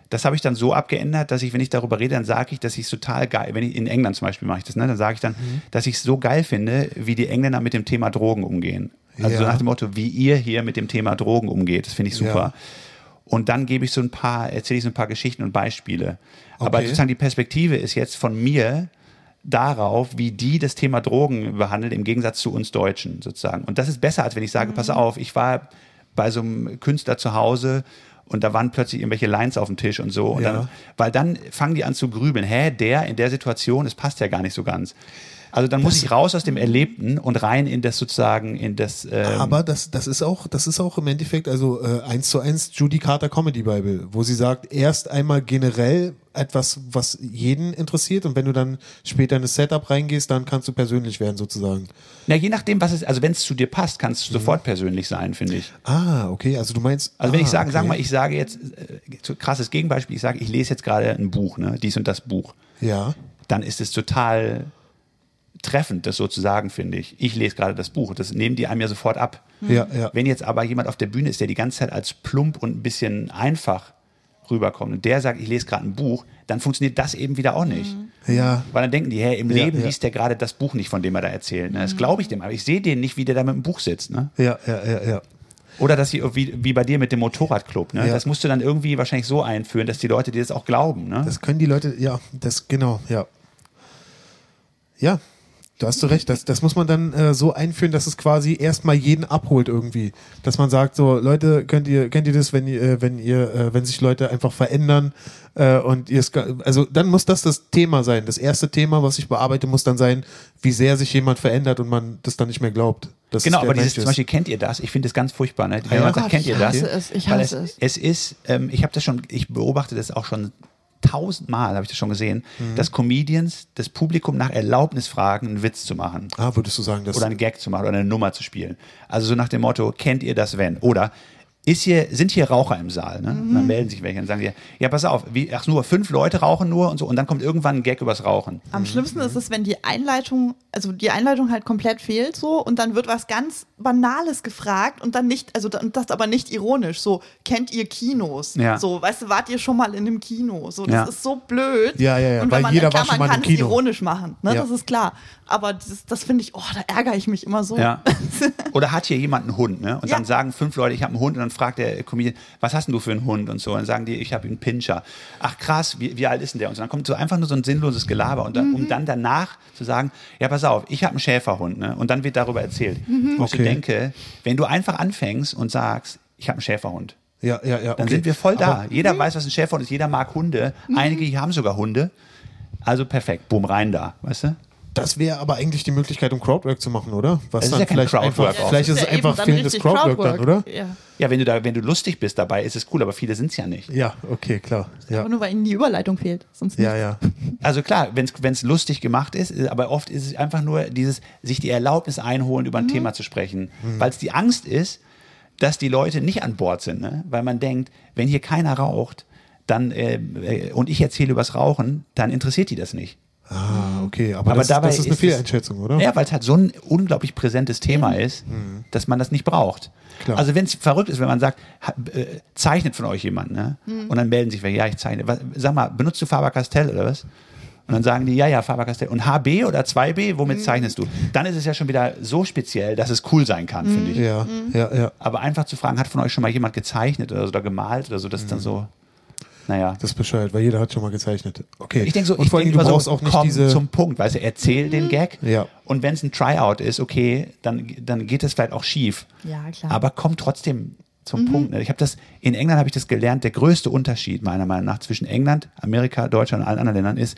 das habe ich dann so abgeändert, dass ich, wenn ich darüber rede, dann sage ich, dass ich es total geil, wenn ich in England zum Beispiel mache ich das, ne, dann sage ich dann, Mhm. dass ich es so geil finde, wie die Engländer mit dem Thema Drogen umgehen. Also so Ja. nach dem Motto, wie ihr hier mit dem Thema Drogen umgeht, das finde ich super. Ja. Und dann gebe ich so ein paar, erzähle ich so ein paar Geschichten und Beispiele. Aber Okay. sozusagen die Perspektive ist jetzt von mir darauf, wie die das Thema Drogen behandeln, im Gegensatz zu uns Deutschen sozusagen. Und das ist besser, als wenn ich sage, pass auf, ich war bei so einem Künstler zu Hause und da waren plötzlich irgendwelche Lines auf dem Tisch und so. Und Ja. dann, weil dann fangen die an zu grübeln. Hä, der in der Situation, es passt ja gar nicht so ganz. Also dann muss ich raus aus dem Erlebten und rein in das sozusagen, in das. Ähm, Aber das, das ist auch, das ist auch im Endeffekt, also äh, eins zu eins Judy Carter Comedy Bible, wo sie sagt, erst einmal generell etwas, was jeden interessiert und wenn du dann später in das Setup reingehst, dann kannst du persönlich werden sozusagen. na, je nachdem, was es, also wenn es zu dir passt, kannst du sofort persönlich sein, finde ich. Ah, okay, also du meinst. Also wenn ah, ich sage, okay. sag mal, ich sage jetzt, äh, krasses Gegenbeispiel, ich sage, ich lese jetzt gerade ein Buch, ne, dies und das Buch, Ja. dann ist es total treffend, das so zu sagen, finde ich. Ich lese gerade das Buch, das nehmen die einem ja sofort ab. Ja, ja. Wenn jetzt aber jemand auf der Bühne ist, der die ganze Zeit als plump und ein bisschen einfach rüberkommt und der sagt, ich lese gerade ein Buch, dann funktioniert das eben wieder auch nicht. Ja. Weil dann denken die, hey, im Ja, Leben ja. liest der gerade das Buch nicht, von dem er da erzählt. Ne? Das glaube ich dem, aber ich sehe den nicht, wie der da mit dem Buch sitzt. Ne? Ja, ja, ja, ja. Oder dass sie, wie, wie bei dir mit dem Motorradclub, ne? Ja. Das musst du dann irgendwie wahrscheinlich so einführen, dass die Leute dir das auch glauben, ne? Das können die Leute, ja, das, genau, ja. Ja, da hast du recht. Das, das muss man dann äh, so einführen, dass es quasi erstmal jeden abholt irgendwie. Dass man sagt, so, Leute, könnt ihr, kennt ihr das, wenn ihr, äh, wenn ihr, äh, wenn sich Leute einfach verändern äh, und ihr es, also dann muss das das Thema sein. Das erste Thema, was ich bearbeite, muss dann sein, wie sehr sich jemand verändert und man das dann nicht mehr glaubt. Genau, aber dieses, zum. Beispiel, kennt ihr das? Ich finde das ganz furchtbar, ne? Wenn ja? man sagt, Gott, kennt ihr ich das? hasse es, ich Weil hasse es. es. Es ist, ähm, ich habe das schon, ich beobachte das auch schon tausendmal, habe ich das schon gesehen, Mhm. dass Comedians das Publikum nach Erlaubnis fragen, einen Witz zu machen. Ah, würdest du sagen, dass oder einen Gag zu machen oder eine Nummer zu spielen. Also so nach dem Motto, kennt ihr das wenn? Oder ist hier, sind hier Raucher im Saal? Ne? Und dann melden sich welche und sagen dir, ja, pass auf, wie, ach nur, fünf Leute rauchen nur und so und dann kommt irgendwann ein Gag übers Rauchen. Am schlimmsten ist es, wenn die Einleitung, also die Einleitung halt komplett fehlt so und dann wird was ganz Banales gefragt und dann nicht, also das aber nicht ironisch, so, kennt ihr Kinos? Ja. So, weißt du, wart ihr schon mal in einem Kino? So, das Ja. ist so blöd. Ja, ja, ja, Und weil wenn man, jeder klar, war schon man im kann es ironisch machen, ne? Ja. das ist klar. Aber das, das finde ich, oh, da ärgere ich mich immer so. Ja. <laughs> Oder hat hier jemand einen Hund, ne? Und Ja. dann sagen fünf Leute, ich habe einen Hund und dann fragt der Comedian, was hast denn du für einen Hund und so? Und dann sagen die, ich habe einen Pinscher. Ach krass, wie, wie alt ist denn der? Und so, dann kommt so einfach nur so ein sinnloses Gelaber und dann, Mhm. um dann danach zu sagen, ja pass auf, ich habe einen Schäferhund, ne? Und dann wird darüber erzählt. Mhm. Okay. Denke, wenn du einfach anfängst und sagst, ich habe einen Schäferhund, ja, ja, ja. dann okay. sind wir voll da. Aber- Jeder weiß, was ein Schäferhund ist, jeder mag Hunde. Einige hier haben sogar Hunde. Also perfekt, boom, rein da, weißt du? Das wäre aber eigentlich die Möglichkeit, um Crowdwork zu machen, oder? Was Das ist dann ja kein vielleicht Crowdwork einfach, auch. vielleicht ist es ja einfach fehlendes richtig Crowdwork, dann, oder? Ja. Ja, wenn du da, wenn du lustig bist dabei, ist es cool, aber viele sind es ja nicht. Ja, okay, klar. Ja, Aber nur weil ihnen die Überleitung fehlt. Sonst nicht. ja, ja. <laughs> Also klar, wenn es lustig gemacht ist, aber oft ist es einfach nur dieses, sich die Erlaubnis einholen, über ein Thema zu sprechen. Weil es die Angst ist, dass die Leute nicht an Bord sind. Ne? Weil man denkt, wenn hier keiner raucht, dann äh, äh, und ich erzähle übers Rauchen, dann interessiert die das nicht. Ah, okay. Aber, Aber das, dabei ist, das ist eine ist es- Fehleinschätzung, oder? Ja, weil es halt so ein unglaublich präsentes Thema ist, dass man das nicht braucht. Klar. Also wenn es verrückt ist, wenn man sagt, ha, äh, zeichnet von euch jemand, ne? Und dann melden sich welche, ja, ich zeichne. Was, sag mal, benutzt du Faber-Castell oder was? Und dann sagen die, ja, ja, Faber-Castell. Und HB oder 2B, womit zeichnest du? Dann ist es ja schon wieder so speziell, dass es cool sein kann, finde ich. Ja, ja, ja. Aber einfach zu fragen, hat von euch schon mal jemand gezeichnet oder, so, oder gemalt oder so, das ist dann so, naja. Das ist bescheuert, weil jeder hat schon mal gezeichnet. Okay. Ich denke so, Und ich vor allem, denke du brauchst so, auch nicht komm diese. zum Punkt, weißt du, erzähl den Gag. Ja. Und wenn es ein Tryout ist, okay, dann, dann geht es vielleicht auch schief. Ja, klar. Aber komm trotzdem zum Punkt. Ne? Ich habe das, in England habe ich das gelernt, der größte Unterschied meiner Meinung nach zwischen England, Amerika, Deutschland und allen anderen Ländern ist,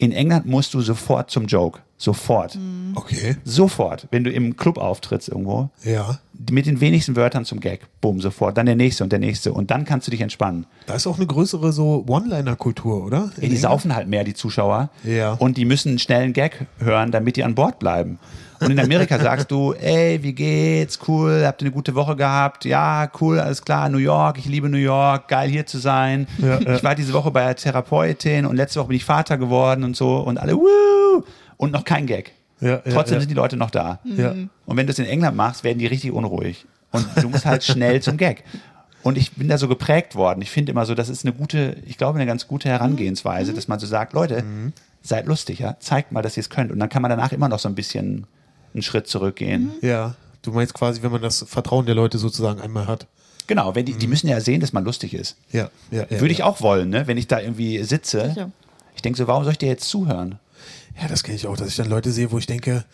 in England musst du sofort zum Joke. Sofort. Okay. Sofort. Wenn du im Club auftrittst irgendwo, Ja. mit den wenigsten Wörtern zum Gag. Bumm, sofort. Dann der nächste und der nächste. Und dann kannst du dich entspannen. Da ist auch eine größere so One-Liner-Kultur, oder? In die England? saufen halt mehr, die Zuschauer. Ja. Und die müssen einen schnellen Gag hören, damit die an Bord bleiben. Und in Amerika sagst du, ey, wie geht's? Cool, habt ihr eine gute Woche gehabt? Ja, cool, alles klar. New York, ich liebe New York, geil hier zu sein. Ja, ja. Ich war diese Woche bei der Therapeutin und letzte Woche bin ich Vater geworden und so und alle, wuh! Und noch kein Gag. Ja, Trotzdem sind die Leute noch da. Ja. Und wenn du es in England machst, werden die richtig unruhig. Und du musst halt schnell zum Gag. Und ich bin da so geprägt worden. Ich finde immer so, das ist eine gute, ich glaube, eine ganz gute Herangehensweise, dass man so sagt, Leute, seid lustig, ja, zeigt mal, dass ihr es könnt. Und dann kann man danach immer noch so ein bisschen einen Schritt zurückgehen. Ja. Du meinst quasi, wenn man das Vertrauen der Leute sozusagen einmal hat. Genau, wenn die, die müssen ja sehen, dass man lustig ist. Ja, ja, ja. Würde ich ja. auch wollen, ne? wenn ich da irgendwie sitze. Sicher. Ich denke so, warum soll ich dir jetzt zuhören? Ja, das kenne ich auch, dass ich dann Leute sehe, wo ich denke,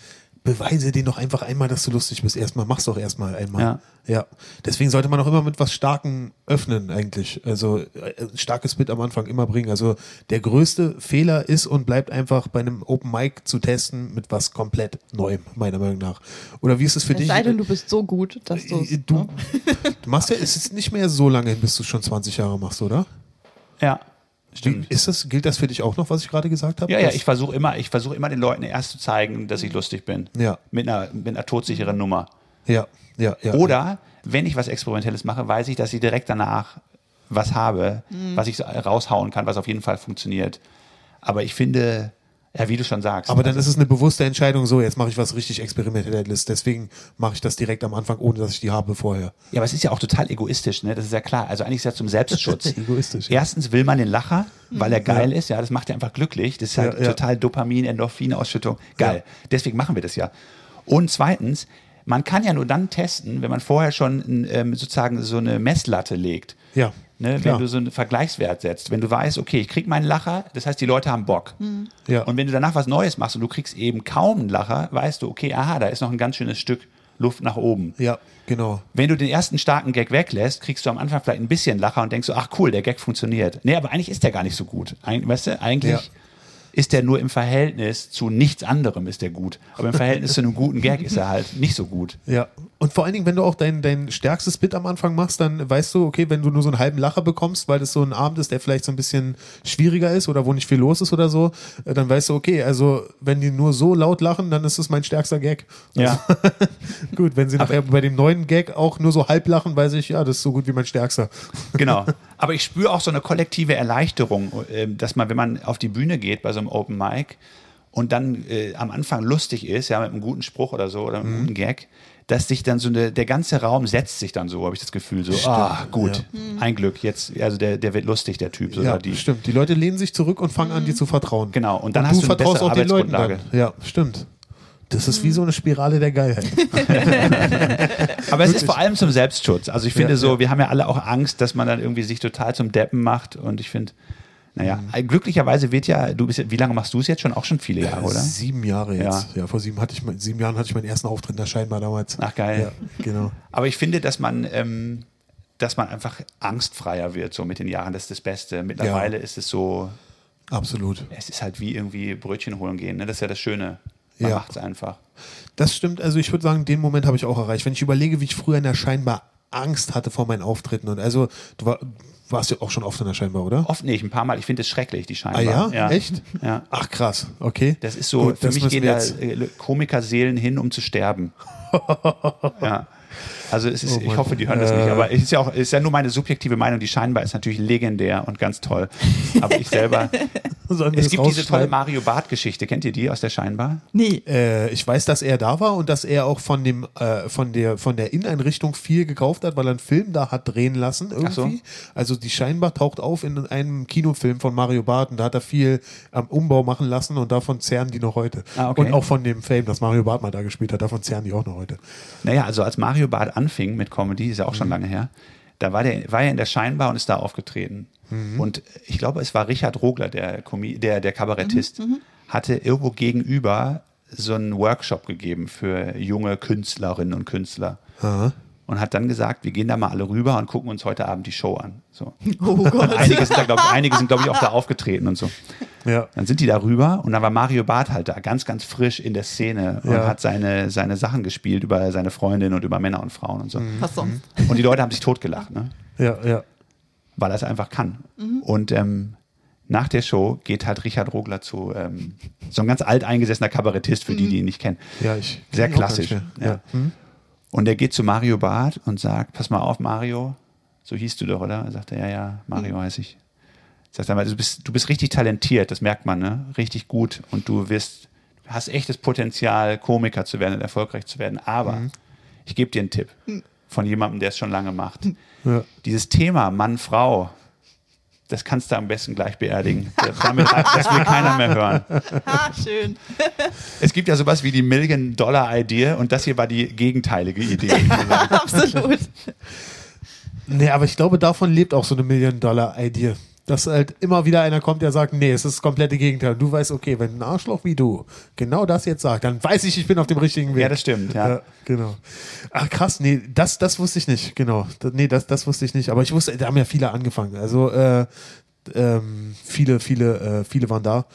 beweise den doch einfach einmal, dass du lustig bist. Erstmal, mach's doch erstmal einmal. Ja. ja. Deswegen sollte man auch immer mit was Starken öffnen, eigentlich. Also äh, ein starkes Bit am Anfang immer bringen. Also der größte Fehler ist und bleibt einfach bei einem Open Mic zu testen mit was komplett Neuem, meiner Meinung nach. Oder wie ist es für Es dich? sei denn, du bist so gut, dass du. Äh, <laughs> du, du machst ja, es ist nicht mehr so lange hin, bis du schon 20 Jahre machst, oder? Ja, stimmt. ist das, gilt das für dich auch noch, was ich gerade gesagt habe? Ja, ja, ich versuche immer, ich versuche immer den Leuten erst zu zeigen, dass ich lustig bin. Ja. Mit einer, mit einer todsicheren Nummer. ja, ja, ja. Oder wenn ich was Experimentelles mache, weiß ich, dass ich direkt danach was habe, was ich so raushauen kann, was auf jeden Fall funktioniert. Aber ich finde, ja, wie du schon sagst. Aber dann also, ist es eine bewusste Entscheidung, so, jetzt mache ich was richtig Experimentelles. Deswegen mache ich das direkt am Anfang, ohne dass ich die habe vorher. Ja, aber es ist ja auch total egoistisch, ne? Das ist ja klar. Also eigentlich ist ja zum Selbstschutz. <laughs> Egoistisch, ja. Erstens will man den Lacher, weil er geil ist, ja, das macht ja einfach glücklich. Das ist halt Ja, ja. total Dopamin, Endorphinausschüttung. Geil. Ja. Deswegen machen wir das ja. Und zweitens, man kann ja nur dann testen, wenn man vorher schon ähm, sozusagen so eine Messlatte legt. Ja. Ne, wenn du so einen Vergleichswert setzt, wenn du weißt, okay, ich krieg meinen Lacher, das heißt, die Leute haben Bock. Ja. Und wenn du danach was Neues machst und du kriegst eben kaum einen Lacher, weißt du, okay, aha, da ist noch ein ganz schönes Stück Luft nach oben. Ja, genau. Wenn du den ersten starken Gag weglässt, kriegst du am Anfang vielleicht ein bisschen Lacher und denkst so, ach cool, der Gag funktioniert. Nee, aber eigentlich ist der gar nicht so gut. Eig weißt du, eigentlich Ja. ist der nur im Verhältnis zu nichts anderem ist der gut. Aber im Verhältnis zu einem guten Gag ist er halt nicht so gut. Ja. Und vor allen Dingen, wenn du auch dein, dein stärkstes Bit am Anfang machst, dann weißt du, okay, wenn du nur so einen halben Lacher bekommst, weil das so ein Abend ist, der vielleicht so ein bisschen schwieriger ist oder wo nicht viel los ist oder so, äh, dann weißt du, okay, also wenn die nur so laut lachen, dann ist es mein stärkster Gag. Ja. <laughs> Gut, wenn sie nachher bei dem neuen Gag auch nur so halb lachen, weiß ich, ja, das ist so gut wie mein stärkster. Genau. <laughs> Aber ich spüre auch so eine kollektive Erleichterung, äh, dass man, wenn man auf die Bühne geht bei so einem Open Mic und dann äh, am Anfang lustig ist, ja, mit einem guten Spruch oder so oder mit einem guten Gag, dass sich dann so eine, der ganze Raum setzt sich dann so, habe ich das Gefühl, so, ah, gut, ein Glück, jetzt, also der, der wird lustig, der Typ, so, Ja, oder die. stimmt. Die Leute lehnen sich zurück und fangen an, dir zu vertrauen. Genau, und dann hast du du vertraust auch den Leuten dann. Ja, stimmt. Das ist wie so eine Spirale der Geilheit. <laughs> Aber es ist vor allem zum Selbstschutz. Also ich finde Ja, so, ja. wir haben ja alle auch Angst, dass man dann irgendwie sich total zum Deppen macht und ich finde, naja, Mhm. glücklicherweise wird ja, du bist, ja- wie lange machst du es jetzt schon? Auch schon viele Jahre, oder? Sieben Jahre jetzt. Ja, vor sieben, hatte ich, sieben Jahren hatte ich meinen ersten Auftritt da scheinbar damals. Ach, geil. Ja, genau. Aber ich finde, dass man, ähm, dass man einfach angstfreier wird, so mit den Jahren. Das ist das Beste. Mittlerweile ist es so, Absolut. es ist halt wie irgendwie Brötchen holen gehen. Ne? Das ist ja das Schöne. Man Ja. macht es einfach. Das stimmt. Also ich würde sagen, den Moment habe ich auch erreicht. Wenn ich überlege, wie ich früher in der Scheinbar Angst hatte vor meinen Auftritten. Und also, du war, warst ja auch schon oft in der Scheinbar, oder? Oft nicht, ein paar Mal. Ich finde es schrecklich, die Ah scheinbar. ja? Echt? Ja. Ach krass, okay. Das ist so, Gut, für mich gehen da äh, Komikerseelen hin, um zu sterben. <laughs> ja. Also es ist, Oh ich hoffe, die hören das nicht. Aber es ist ja auch, ist ja nur meine subjektive Meinung. Die scheinbar ist natürlich legendär und ganz toll. Aber ich selber. <laughs> Es gibt diese tolle? Mario Barth-Geschichte. Kennt ihr die aus der Scheinbar? Nee. Äh, ich weiß, dass er da war und dass er auch von dem äh, von der von der Inneneinrichtung viel gekauft hat, weil er einen Film da hat drehen lassen irgendwie. So. Also die Scheinbar taucht auf in einem Kinofilm von Mario Barth und da hat er viel am Umbau machen lassen und davon zehren die noch heute. Ah, okay. Und auch von dem Fame, das Mario Barth mal da gespielt hat, davon zehren die auch noch heute. Naja, also als Mario Barth anfing mit Comedy, ist ja auch schon lange her, da war, der, war er in der Scheinbar und ist da aufgetreten. Und ich glaube, es war Richard Rogler, der, der, der Kabarettist, hatte irgendwo gegenüber so einen Workshop gegeben für junge Künstlerinnen und Künstler. Aha. Und hat dann gesagt, wir gehen da mal alle rüber und gucken uns heute Abend die Show an. So. Oh Gott. <laughs> Einige sind, da, glaub ich, einige sind, glaube ich, auch da aufgetreten und so. Ja. Dann sind die da rüber und dann war Mario Barth halt da, ganz, ganz frisch in der Szene und Ja. hat seine, seine Sachen gespielt über seine Freundin und über Männer und Frauen und so. Was sonst? Und die Leute haben sich totgelacht, ne? Ja, ja. weil er es einfach kann. Und ähm, nach der Show geht halt Richard Rogler zu ähm, so ein ganz alteingesessener Kabarettist, für die, die ihn nicht kennen. Ja, ich Sehr klassisch. Ja. Ja. Hm? Und er geht zu Mario Barth und sagt, pass mal auf, Mario, so hieß du doch, oder? Er sagte, ja, ja, Mario heiße ich. Sagt er, du bist, du bist richtig talentiert, das merkt man, ne? Richtig gut. Und du wirst, hast echtes Potenzial, Komiker zu werden und erfolgreich zu werden. Aber ich gebe dir einen Tipp von jemandem, der es schon lange macht. Ja. Dieses Thema Mann-Frau, das kannst du am besten gleich beerdigen. Das, damit, das will keiner mehr hören. <laughs> Ah, schön. <laughs> Es gibt ja sowas wie die Million-Dollar-Idee und das hier war die gegenteilige Idee. <laughs> Absolut. Nee, aber ich glaube, davon lebt auch so eine Million-Dollar-Idee. Dass halt immer wieder einer kommt, der sagt, nee, es ist das komplette Gegenteil. Du weißt, okay, wenn ein Arschloch wie du genau das jetzt sagt, dann weiß ich, ich bin auf dem richtigen Weg. Ja, das stimmt, ja. genau. Ach krass, nee, das, das wusste ich nicht, genau. Das, nee, das, das wusste ich nicht. Aber ich wusste, da haben ja viele angefangen. Also äh, ähm, viele, viele, äh, viele waren da.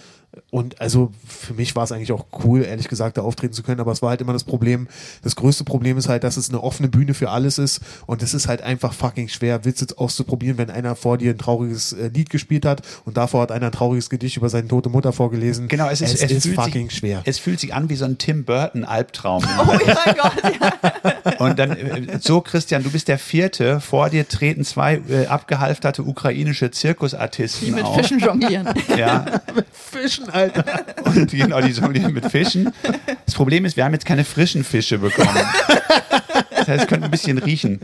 Und also für mich war es eigentlich auch cool, ehrlich gesagt, da auftreten zu können. Aber es war halt immer das Problem. Das größte Problem ist halt, dass es eine offene Bühne für alles ist. Und es ist halt einfach fucking schwer, Witze auszuprobieren, wenn einer vor dir ein trauriges äh, Lied gespielt hat und davor hat einer ein trauriges Gedicht über seine tote Mutter vorgelesen. Genau, es ist, es ist fühlt fucking sich, schwer. Es fühlt sich an wie so ein Tim Burton-Albtraum. <laughs> Oh mein Gott, ja. Und dann, äh, so Christian, du bist der Vierte, vor dir treten zwei äh, abgehalfterte ukrainische Zirkusartisten Die mit auf. Fischen jonglieren. <laughs> Ja, Fischen, Alter. und die, genau, die jonglieren mit Fischen. Das Problem ist, wir haben jetzt keine frischen Fische bekommen. Das heißt, es könnte ein bisschen riechen.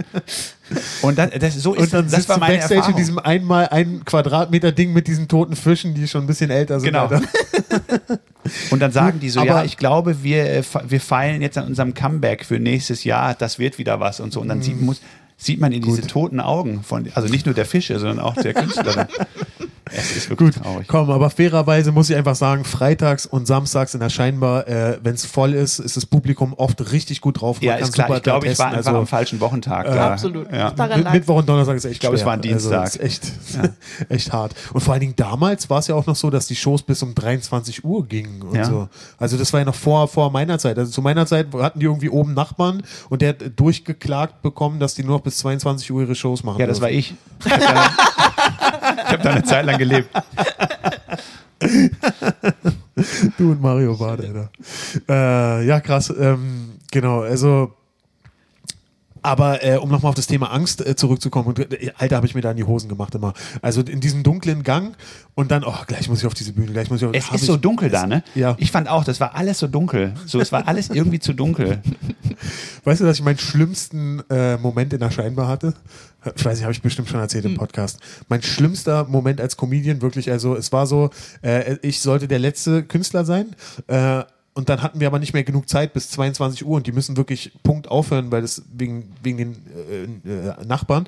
Und das, das, so ist, Und dann das war meine Backstage Erfahrung. in diesem einmal ein Quadratmeter Ding mit diesen toten Fischen, die schon ein bisschen älter sind. Genau. <laughs> Und dann sagen die so, Aber- ja, ich glaube, wir, äh, wir feilen jetzt an unserem Comeback für nächstes Jahr, das wird wieder was und so. Und dann sieht, muss, sieht man in diese toten Augen von, also nicht nur der Fische, sondern auch der Künstlerin. <laughs> es ist wirklich Gut, traurig. komm, aber fairerweise muss ich einfach sagen, freitags und samstags in der Scheinbar, äh, wenn es voll ist, ist das Publikum oft richtig gut drauf. Ja, ist klar. super Ich glaube, ich war einfach Also, am falschen Wochentag. da. Absolut. Ja. Mittwoch und Donnerstag ist echt Ich glaube, es war ein Dienstag. Also, ist echt, <laughs> echt hart. Und vor allen Dingen damals war es ja auch noch so, dass die Shows bis um 23 Uhr gingen und Ja. so. Also das war ja noch vor, vor meiner Zeit. Also zu meiner Zeit hatten die irgendwie oben Nachbarn und der hat durchgeklagt bekommen, dass die nur noch bis 22 Uhr ihre Shows machen. Ja, das war dürfen. ich. <laughs> <laughs> Ich habe da, eine Zeit lang gelebt. Du und Mario Bart, Alter. Äh, ja, krass. Ähm, genau, also. Aber äh, um nochmal auf das Thema Angst äh, zurückzukommen, und, äh, Alter, habe ich mir da in die Hosen gemacht immer. Also in diesem dunklen Gang und dann, oh, gleich muss ich auf diese Bühne, gleich muss ich auf Es ist ich, so dunkel da, ne? Ja. Ich fand auch, das war alles so dunkel. So, es war alles irgendwie zu dunkel. <laughs> Weißt du, dass ich meinen schlimmsten äh, Moment in der Scheinbar hatte? Ich weiß nicht, habe ich bestimmt schon erzählt im Hm. Podcast. Mein schlimmster Moment als Comedian, wirklich, also es war so, äh, ich sollte der letzte Künstler sein. Und dann hatten wir aber nicht mehr genug Zeit bis 22 Uhr und die müssen wirklich Punkt aufhören, weil das wegen, wegen den äh, äh, Nachbarn.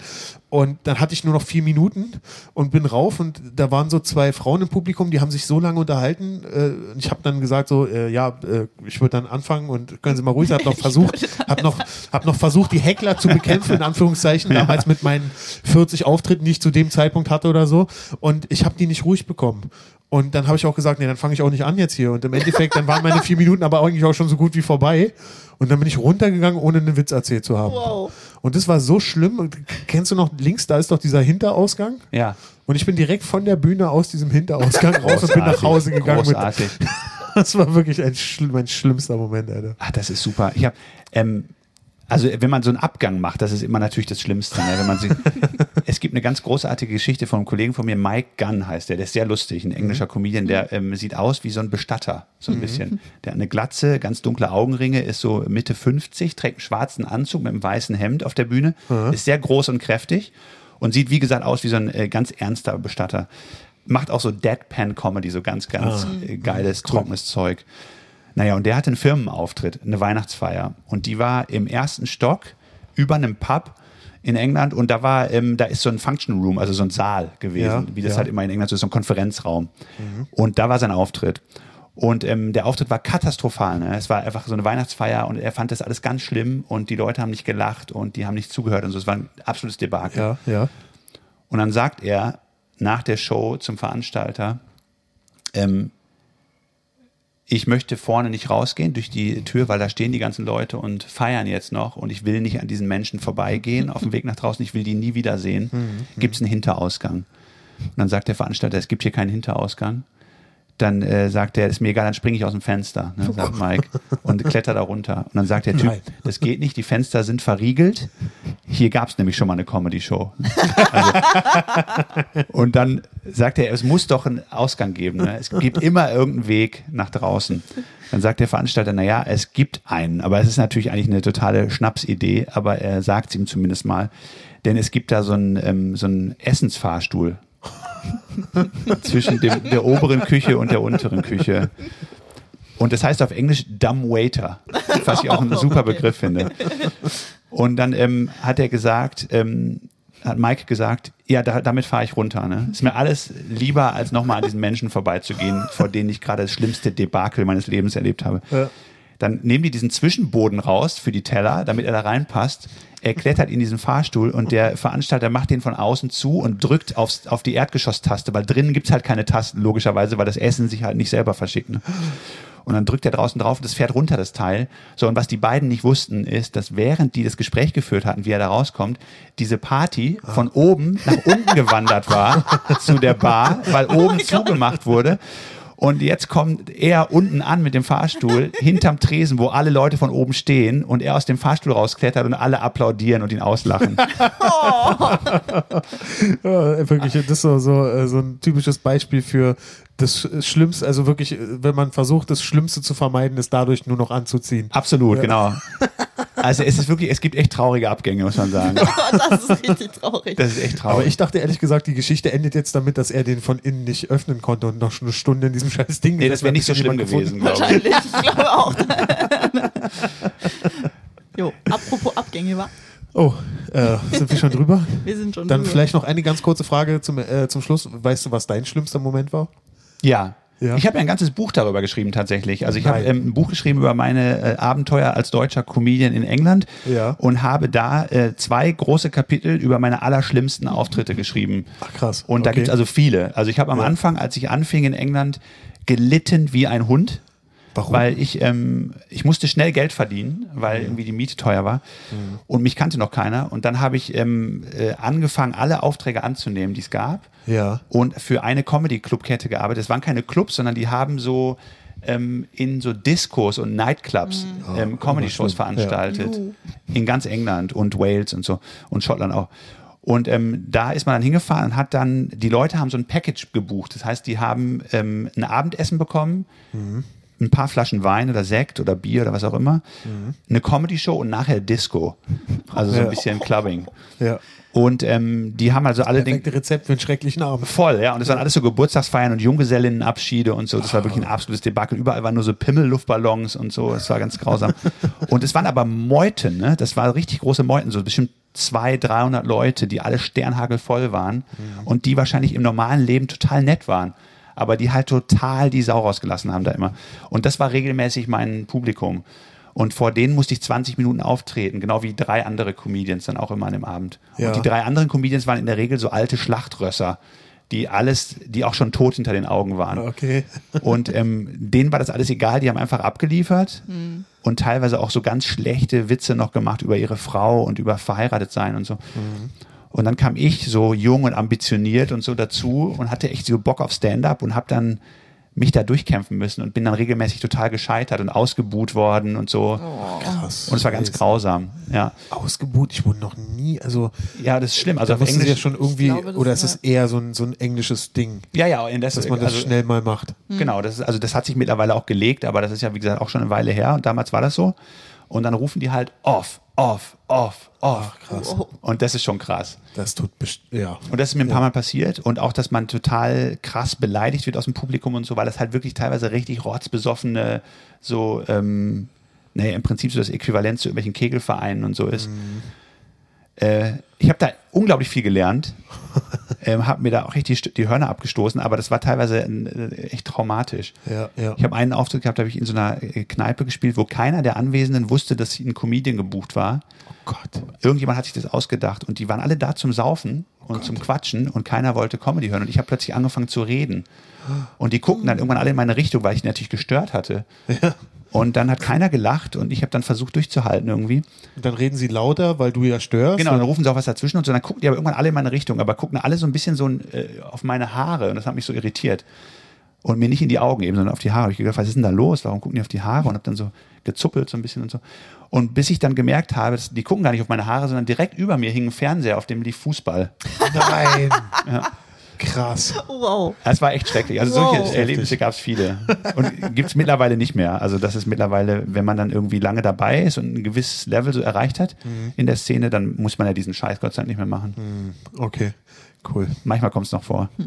Und dann hatte ich nur noch vier Minuten und bin rauf und da waren so zwei Frauen im Publikum, die haben sich so lange unterhalten. Äh, und ich habe dann gesagt so, äh, ja, äh, ich würde dann anfangen und können Sie mal ruhig, habe noch <laughs> versucht, habe noch, hab noch versucht, die Heckler zu bekämpfen, in <laughs> Anführungszeichen, damals mit meinen 40 Auftritten, die ich zu dem Zeitpunkt hatte oder so. Und ich habe die nicht ruhig bekommen. Und dann habe ich auch gesagt, nee, dann fange ich auch nicht an jetzt hier. Und im Endeffekt, dann waren meine vier Minuten aber eigentlich auch schon so gut wie vorbei. Und dann bin ich runtergegangen, ohne einen Witz erzählt zu haben. Wow. Und das war so schlimm. Und kennst du noch links, da ist doch dieser Hinterausgang? Ja. Und ich bin direkt von der Bühne aus diesem Hinterausgang raus und bin nach Hause gegangen. Mit, Großartig. <laughs> das war wirklich ein, mein schlimmster Moment, Alter. Ach, das ist super. Ich hab, ähm, also wenn man so einen Abgang macht, das ist immer natürlich das Schlimmste. Ne? Wenn man sie, <laughs> es gibt eine ganz großartige Geschichte von einem Kollegen von mir, Mike Gunn heißt der, der ist sehr lustig, ein englischer Comedian, der ähm, sieht aus wie so ein Bestatter, so ein bisschen. Der hat eine Glatze, ganz dunkle Augenringe, ist so Mitte 50, trägt einen schwarzen Anzug mit einem weißen Hemd auf der Bühne, ist sehr groß und kräftig und sieht, wie gesagt, aus wie so ein äh, ganz ernster Bestatter. Macht auch so Deadpan-Comedy, so ganz, ganz äh, geiles, trockenes Zeug. Naja, und der hatte einen Firmenauftritt, eine Weihnachtsfeier. Und die war im ersten Stock über einem Pub in England und da war, ähm, da ist so ein Function Room, also so ein Saal gewesen, Ja, wie das ja. halt immer in England so ist, so ein Konferenzraum. Und da war sein Auftritt. Und ähm, der Auftritt war katastrophal. Ne? Es war einfach so eine Weihnachtsfeier und er fand das alles ganz schlimm und die Leute haben nicht gelacht und die haben nicht zugehört und so. Es war ein absolutes Debakel. Ja, ja. Und dann sagt er nach der Show zum Veranstalter, ähm, ich möchte vorne nicht rausgehen durch die Tür, weil da stehen die ganzen Leute und feiern jetzt noch und ich will nicht an diesen Menschen vorbeigehen auf dem Weg nach draußen, ich will die nie wiedersehen. Gibt es einen Hinterausgang? Und dann sagt der Veranstalter, es gibt hier keinen Hinterausgang. Dann äh, sagt er, ist mir egal, dann springe ich aus dem Fenster, ne, sagt <laughs> Mike, und kletter da runter. Und dann sagt der Typ, Nein. das geht nicht, die Fenster sind verriegelt. Hier gab es nämlich schon mal eine Comedy-Show. Also, und dann sagt er, es muss doch einen Ausgang geben. Ne? Es gibt immer irgendeinen Weg nach draußen. Dann sagt der Veranstalter, naja, es gibt einen, aber es ist natürlich eigentlich eine totale Schnapsidee, aber er sagt es ihm zumindest mal. Denn es gibt da so einen, ähm, so einen Essensfahrstuhl <laughs> zwischen dem, der oberen Küche und der unteren Küche. Und das heißt auf Englisch Dumb Waiter, was ich auch einen super Begriff finde. Und dann ähm, hat er gesagt, ähm, hat Mike gesagt, ja, da, damit fahre ich runter. Ne? Ist mir alles lieber, als nochmal an diesen Menschen vorbeizugehen, vor denen ich gerade das schlimmste Debakel meines Lebens erlebt habe. Ja. Dann nehmen die diesen Zwischenboden raus für die Teller, damit er da reinpasst. Er klettert in diesen Fahrstuhl und der Veranstalter macht den von außen zu und drückt aufs, auf die Erdgeschosstaste, weil drinnen gibt's halt keine Tasten, logischerweise, weil das Essen sich halt nicht selber verschickt. Ne? Und dann drückt er draußen drauf und das fährt runter, das Teil. So, und was die beiden nicht wussten, ist, dass während die das Gespräch geführt hatten, wie er da rauskommt, diese Party von oben nach unten gewandert war <laughs> zu der Bar, weil oben zugemacht wurde. Und jetzt kommt er unten an mit dem Fahrstuhl hinterm Tresen, wo alle Leute von oben stehen und er aus dem Fahrstuhl rausklettert und alle applaudieren und ihn auslachen. <laughs> Ja, wirklich, das ist so, so, äh, so ein typisches Beispiel für das Sch- Schlimmste, also wirklich, äh, wenn man versucht, das Schlimmste zu vermeiden, ist dadurch nur noch anzuziehen. Absolut, genau. <laughs> Also es ist wirklich, es gibt echt traurige Abgänge, muss man sagen. <laughs> Oh, das ist richtig traurig. Das ist echt traurig. Aber ich dachte ehrlich gesagt, die Geschichte endet jetzt damit, dass er den von innen nicht öffnen konnte und noch eine Stunde in diesem scheiß Ding nee, das wäre nicht so schlimm gewesen, glaube ich. Wahrscheinlich, ich glaube auch. <laughs> jo, apropos Abgänge, wa? Oh, äh, sind wir schon drüber? <laughs> Wir sind schon Dann drüber. vielleicht noch eine ganz kurze Frage zum, äh, zum Schluss. Weißt du, was dein schlimmster Moment war? Ja. Ja. Ich habe ja ein ganzes Buch darüber geschrieben tatsächlich. Also ich habe ähm, ein Buch geschrieben über meine äh, Abenteuer als deutscher Comedian in England Ja. und habe da äh, zwei große Kapitel über meine allerschlimmsten Auftritte geschrieben. Ach, krass. Und da Okay. gibt's also viele. Also ich habe am Ja. Anfang, als ich anfing in England, gelitten wie ein Hund. Warum? Weil ich, ähm, ich musste schnell Geld verdienen, weil irgendwie die Miete teuer war. Mhm. Und mich kannte noch keiner. Und dann habe ich ähm, äh, angefangen, alle Aufträge anzunehmen, die es gab Ja. und für eine Comedy-Club-Kette gearbeitet. Das waren keine Clubs, sondern die haben so ähm, in so Discos und Nightclubs ähm, Comedy-Shows schlimm. veranstaltet. Juhu. In ganz England und Wales und so und Schottland auch. Und ähm, da ist man dann hingefahren und hat dann, die Leute haben so ein Package gebucht. Das heißt, die haben ähm, ein Abendessen bekommen, ein paar Flaschen Wein oder Sekt oder Bier oder was auch immer, eine Comedy-Show und nachher Disco. Also so ein bisschen Clubbing. Ja. Und ähm, die haben also alle den, Perfekte Rezept für einen schrecklichen Abend. Voll, ja. Und es waren alles so Geburtstagsfeiern und Junggesellinnenabschiede und so. Das war wirklich ein absolutes Debakel. Überall waren nur so Pimmelluftballons und so. Das war ganz grausam. <laughs> und es waren aber Meuten, ne? Das waren richtig große Meuten, so bestimmt 200, 300 Leute, die alle sternhagelvoll waren und die wahrscheinlich im normalen Leben total nett waren. Aber die halt total die Sau rausgelassen haben da immer. Und das war regelmäßig mein Publikum. Und vor denen musste ich 20 Minuten auftreten, genau wie drei andere Comedians dann auch immer an dem Abend. Ja. Und die drei anderen Comedians waren in der Regel so alte Schlachtrösser, die alles, die auch schon tot hinter den Augen waren. Okay. <laughs> Und ähm, denen war das alles egal, die haben einfach abgeliefert und teilweise auch so ganz schlechte Witze noch gemacht über ihre Frau und über verheiratet sein und so. Und dann kam ich so jung und ambitioniert und so dazu und hatte echt so Bock auf Stand-up und habe dann mich da durchkämpfen müssen und bin dann regelmäßig total gescheitert und ausgebuht worden und so. Krass. Und es war ganz grausam. Ja, Ausgebucht, ich wurde noch nie, also ja das ist schlimm. Also auf Englisch ja schon irgendwie, glaube, oder ist ist es eher so ein, so ein englisches Ding, Ja, ja, in das, dass man das also, schnell mal macht. Genau, das ist, also das hat sich mittlerweile auch gelegt, aber das ist ja, wie gesagt, auch schon eine Weile her und damals war das so. Und dann rufen die halt off, off, off, off. krass. Oh, Und das ist schon krass. Das tut best ja. Und das ist mir ein paar Mal passiert und auch, dass man total krass beleidigt wird aus dem Publikum und so, weil das halt wirklich teilweise richtig rotzbesoffene, so, ähm, naja, im Prinzip so das Äquivalent zu irgendwelchen Kegelvereinen und so ist. Äh, ich habe da unglaublich viel gelernt, <laughs> ähm, habe mir da auch richtig die, die Hörner abgestoßen, aber das war teilweise äh, echt traumatisch. Ja, ja. Ich habe einen Auftritt gehabt, da habe ich in so einer äh, Kneipe gespielt, wo keiner der Anwesenden wusste, dass ein Comedian gebucht war. Oh Gott. Irgendjemand hat sich das ausgedacht und die waren alle da zum Saufen und zum Quatschen und keiner wollte Comedy hören und ich habe plötzlich angefangen zu reden. Und die guckten dann irgendwann alle in meine Richtung, weil ich natürlich gestört hatte. Und dann hat keiner gelacht und ich habe dann versucht durchzuhalten irgendwie. Und dann reden sie lauter, weil du ja störst. Genau, dann rufen sie auch was dazwischen und so. Dann gucken die aber irgendwann alle in meine Richtung, aber gucken alle so ein bisschen so äh, auf meine Haare und das hat mich so irritiert. Und mir nicht in die Augen eben, sondern auf die Haare. Ich gedacht, was ist denn da los? Warum gucken die auf die Haare? Und habe dann so gezuppelt so ein bisschen und so. Und bis ich dann gemerkt habe, dass die gucken gar nicht auf meine Haare, sondern direkt über mir hing ein Fernseher, auf dem lief Fußball. Nein. <laughs> Krass. wow. Das war echt schrecklich. Also Wow. solche Erlebnisse gab es viele. Und gibt es mittlerweile nicht mehr. Also das ist mittlerweile, wenn man dann irgendwie lange dabei ist und ein gewisses Level so erreicht hat in der Szene, dann muss man ja diesen Scheiß Gott sei Dank nicht mehr machen. Okay. Cool. Manchmal kommt es noch vor. <laughs>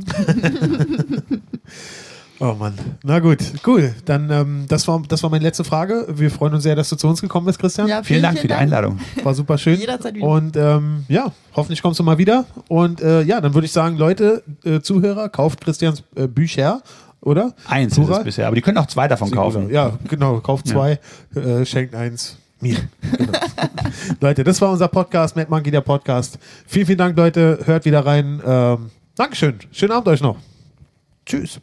Oh Mann. Na gut, cool. Dann, ähm, das, war, das war meine letzte Frage. Wir freuen uns sehr, dass du zu uns gekommen bist, Christian. Ja, Vielen Dank für die Einladung. War super schön. Jederzeit wieder. Und ähm, ja, hoffentlich kommst du mal wieder. Und äh, ja, dann würde ich sagen, Leute, äh, Zuhörer, kauft Christians äh, Bücher, oder? Eins ist Plural? es bisher, aber die können auch zwei davon kaufen. Ja, genau. Kauft zwei, äh, schenkt eins mir. Genau. <laughs> Leute, das war unser Podcast, Mad Monkey, der Podcast. Vielen, vielen Dank, Leute. Hört wieder rein. Ähm, Dankeschön. Schönen Abend euch noch. Tschüss.